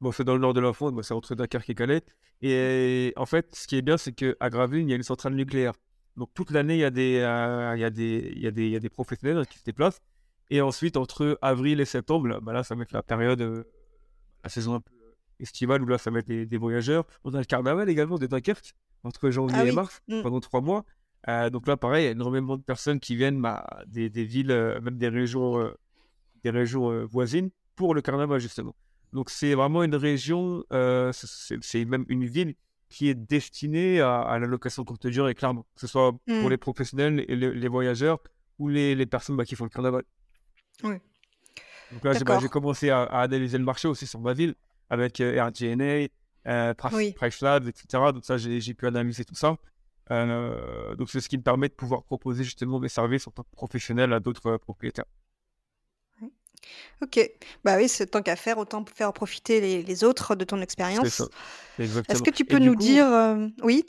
[SPEAKER 2] bon, c'est dans le nord de la France, c'est entre Dakar et Calais. Et en fait, ce qui est bien, c'est qu'à Gravelines, il y a une centrale nucléaire. Donc toute l'année, il y, a des, il, y a des, il, y a des, il y a des professionnels qui se déplacent. Et ensuite, entre avril et septembre, là, bah là ça va être la période, euh, la saison un peu estivale, où là, ça va être des, voyageurs. On a le carnaval également de Dunkerque, entre janvier ah et mars, mmh. pendant trois mois. Euh, donc là, pareil, il y a énormément de personnes qui viennent bah, des, villes, euh, même des régions, des régions voisines, pour le carnaval, justement. Donc c'est vraiment une région, c'est même une ville qui est destinée à, la location courte durée, clairement. Que ce soit pour mmh. les professionnels et les, voyageurs ou les, les personnes bah, qui font le carnaval.
[SPEAKER 1] Oui.
[SPEAKER 2] Donc là, bah, j'ai commencé à, analyser le marché aussi sur ma ville avec euh, RGNA, euh, Price, Labs, etc. Donc ça, j'ai pu analyser tout ça. Euh, donc c'est ce qui me permet de pouvoir proposer justement mes services en tant que professionnel à d'autres propriétaires.
[SPEAKER 1] Ok, bah oui, c'est tant qu'à faire, autant faire profiter les, autres de ton expérience. Est-ce que tu peux nous dire, oui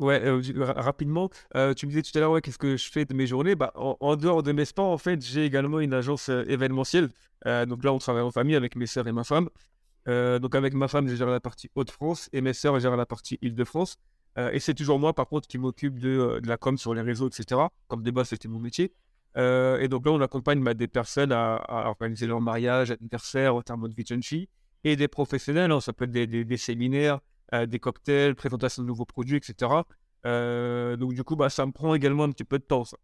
[SPEAKER 2] Ouais, euh, rapidement, euh, tu me disais tout à l'heure, ouais, qu'est-ce que je fais de mes journées? Bah, en, dehors de mes sports, en fait, j'ai également une agence euh, événementielle. donc là, on travaille en famille avec mes sœurs et ma femme. donc avec ma femme, je gère la partie Hauts-de-France et mes sœurs gèrent la partie Île-de-France. et c'est toujours moi, par contre, qui m'occupe de, de la com sur les réseaux, etc. Comme débat, c'était mon métier. Et donc là, on accompagne bah, des personnes à, organiser leur mariage, anniversaire, au terme de Vicenci, et des professionnels, hein, ça peut être des, des séminaires, euh, des cocktails, présentation de nouveaux produits, etc. Euh, donc du coup, bah, ça me prend également un petit peu de temps. Ça.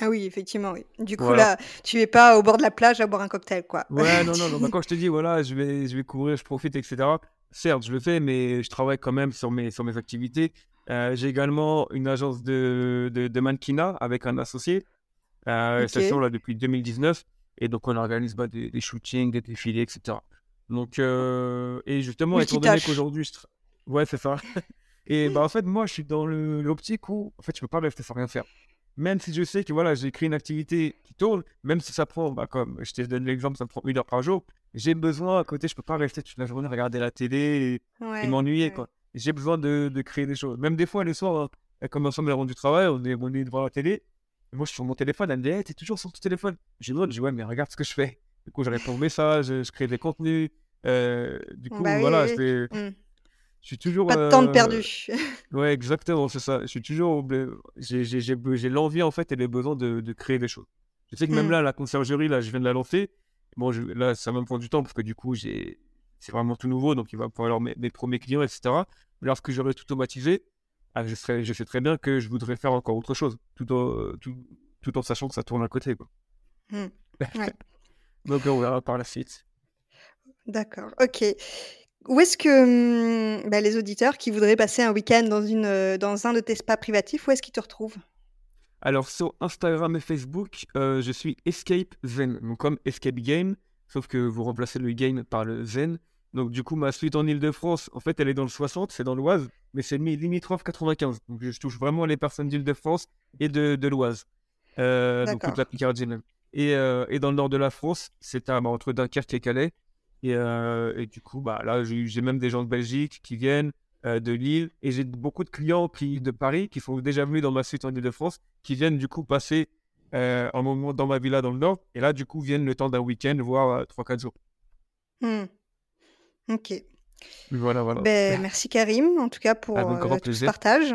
[SPEAKER 1] Ah oui, effectivement, oui. Du coup, là, tu es pas au bord de la plage à boire un cocktail, quoi. (laughs)
[SPEAKER 2] Ouais, non, non, non. Bah, quand je te dis, voilà, je vais, je vais couvrir, je profite, etc. Certes, je le fais, mais je travaille quand même sur mes, sur mes activités. Euh, j'ai également une agence de, de, de, mannequinat avec un associé. Euh, Ça là depuis 2019. Et donc, on organise bah, des, des, shootings, des défilés, etc. Donc, et justement, étant donné qu'aujourd'hui, je, Ouais, c'est ça. (laughs) Et bah, en fait, moi, je suis dans l'optique où, en fait, je peux pas rester sans rien faire. Même si je sais que voilà, j'ai créé une activité qui tourne, même si ça prend, bah, comme je te donne l'exemple, ça me prend une heure par jour, j'ai besoin à côté, je peux pas rester toute la journée regarder la télé et, m'ennuyer. quoi. J'ai besoin de, de, créer des choses. Même des fois, les soirs, hein, comme ensemble, la du travail, on est, on est devant la télé. Moi, je suis sur mon téléphone, elle me dit, hey, t'es toujours sur ton téléphone? J'ai droit, je dis, ouais, mais regarde ce que je fais. Du coup, je réponds aux messages, je crée des contenus. Euh, du coup, bah voilà, mmh. Je suis toujours.
[SPEAKER 1] Pas de temps de
[SPEAKER 2] euh,
[SPEAKER 1] perdu. (laughs)
[SPEAKER 2] Ouais, exactement, c'est ça. Je suis toujours. J'ai l'envie, en fait, et le besoin de, de créer des choses. Je sais que même
[SPEAKER 1] Hmm.
[SPEAKER 2] là, la conciergerie, là, je viens de la lancer. Bon, je- là, ça va me prendre du temps parce que du coup. C'est vraiment tout nouveau, donc il va falloir mes, mes premiers clients, etc. Mais lorsque j'aurai tout automatisé, ah, je, sais très bien que je voudrais faire encore autre chose, tout en, tout, tout en sachant que ça tourne à côté. Quoi.
[SPEAKER 1] Hmm. (laughs) Ouais.
[SPEAKER 2] donc on verra par la suite.
[SPEAKER 1] D'accord, ok. Où est-ce que hum, bah, les auditeurs qui voudraient passer un week-end dans, une, euh, dans un de tes spas privatifs, où est-ce qu'ils te retrouvent?
[SPEAKER 2] Alors sur Instagram et Facebook, euh, je suis Escape Zen, donc comme Escape Game, sauf que vous remplacez le game par le Zen. Donc du coup, ma suite en Île-de-France, en fait, elle est dans le 60, c'est dans l'Oise, mais c'est mi- limitrophe 95. Donc je touche vraiment les personnes d'Île-de-France et de, de l'Oise, Euh, donc toute la Picardie même. Et, euh, et dans le nord de la France, c'est bah, entre Dunkerque et Calais. Et, euh, et du coup, bah, là, j'ai même des gens de Belgique qui viennent, de Lille, et j'ai beaucoup de clients qui, de Paris qui sont déjà venus dans ma suite en Ile-de-France, qui viennent du coup passer un moment dans ma villa dans le nord, et là, du coup, viennent le temps d'un week-end, voire euh, 3-4 jours.
[SPEAKER 1] Hmm. Ok.
[SPEAKER 2] Voilà, voilà.
[SPEAKER 1] Ben, (laughs) merci Karim, en tout cas pour
[SPEAKER 2] Avec
[SPEAKER 1] euh, tout ce partage.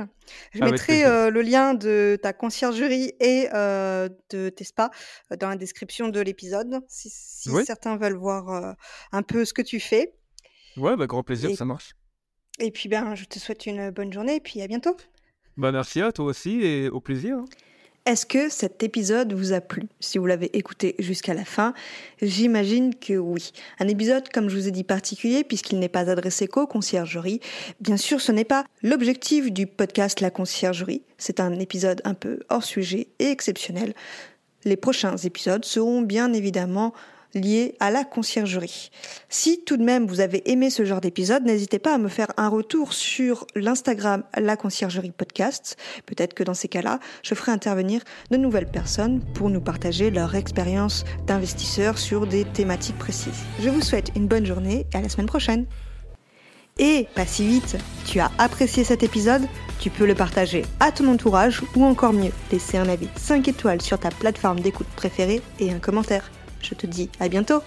[SPEAKER 1] Je
[SPEAKER 2] Avec
[SPEAKER 1] mettrai euh, le lien de ta conciergerie et euh, de tes spas dans la description de l'épisode, si, si
[SPEAKER 2] Oui,
[SPEAKER 1] certains veulent voir un peu ce que tu fais.
[SPEAKER 2] ouais, bah, grand plaisir,
[SPEAKER 1] Et,
[SPEAKER 2] ça marche.
[SPEAKER 1] et puis ben, je te souhaite une bonne journée et puis à bientôt.
[SPEAKER 2] Bah, merci à toi aussi, et au plaisir.
[SPEAKER 1] Est-ce que cet épisode vous a plu? Si vous l'avez écouté jusqu'à la fin, j'imagine que oui. Un épisode, comme je vous ai dit, particulier puisqu'il n'est pas adressé qu'aux conciergeries. Bien sûr, ce n'est pas l'objectif du podcast La Conciergerie. C'est un épisode un peu hors sujet et exceptionnel. Les prochains épisodes seront bien évidemment liés à la conciergerie. Si tout de même vous avez aimé ce genre d'épisode, n'hésitez pas à me faire un retour sur l'Instagram La Conciergerie Podcast. Peut-être que dans ces cas-là, je ferai intervenir de nouvelles personnes pour nous partager leur expérience d'investisseurs sur des thématiques précises. Je vous souhaite une bonne journée et à la semaine prochaine. Et pas si vite, tu as apprécié cet épisode Tu peux le partager à ton entourage ou encore mieux, laisser un avis 5 étoiles sur ta plateforme d'écoute préférée et un commentaire. Je te dis à bientôt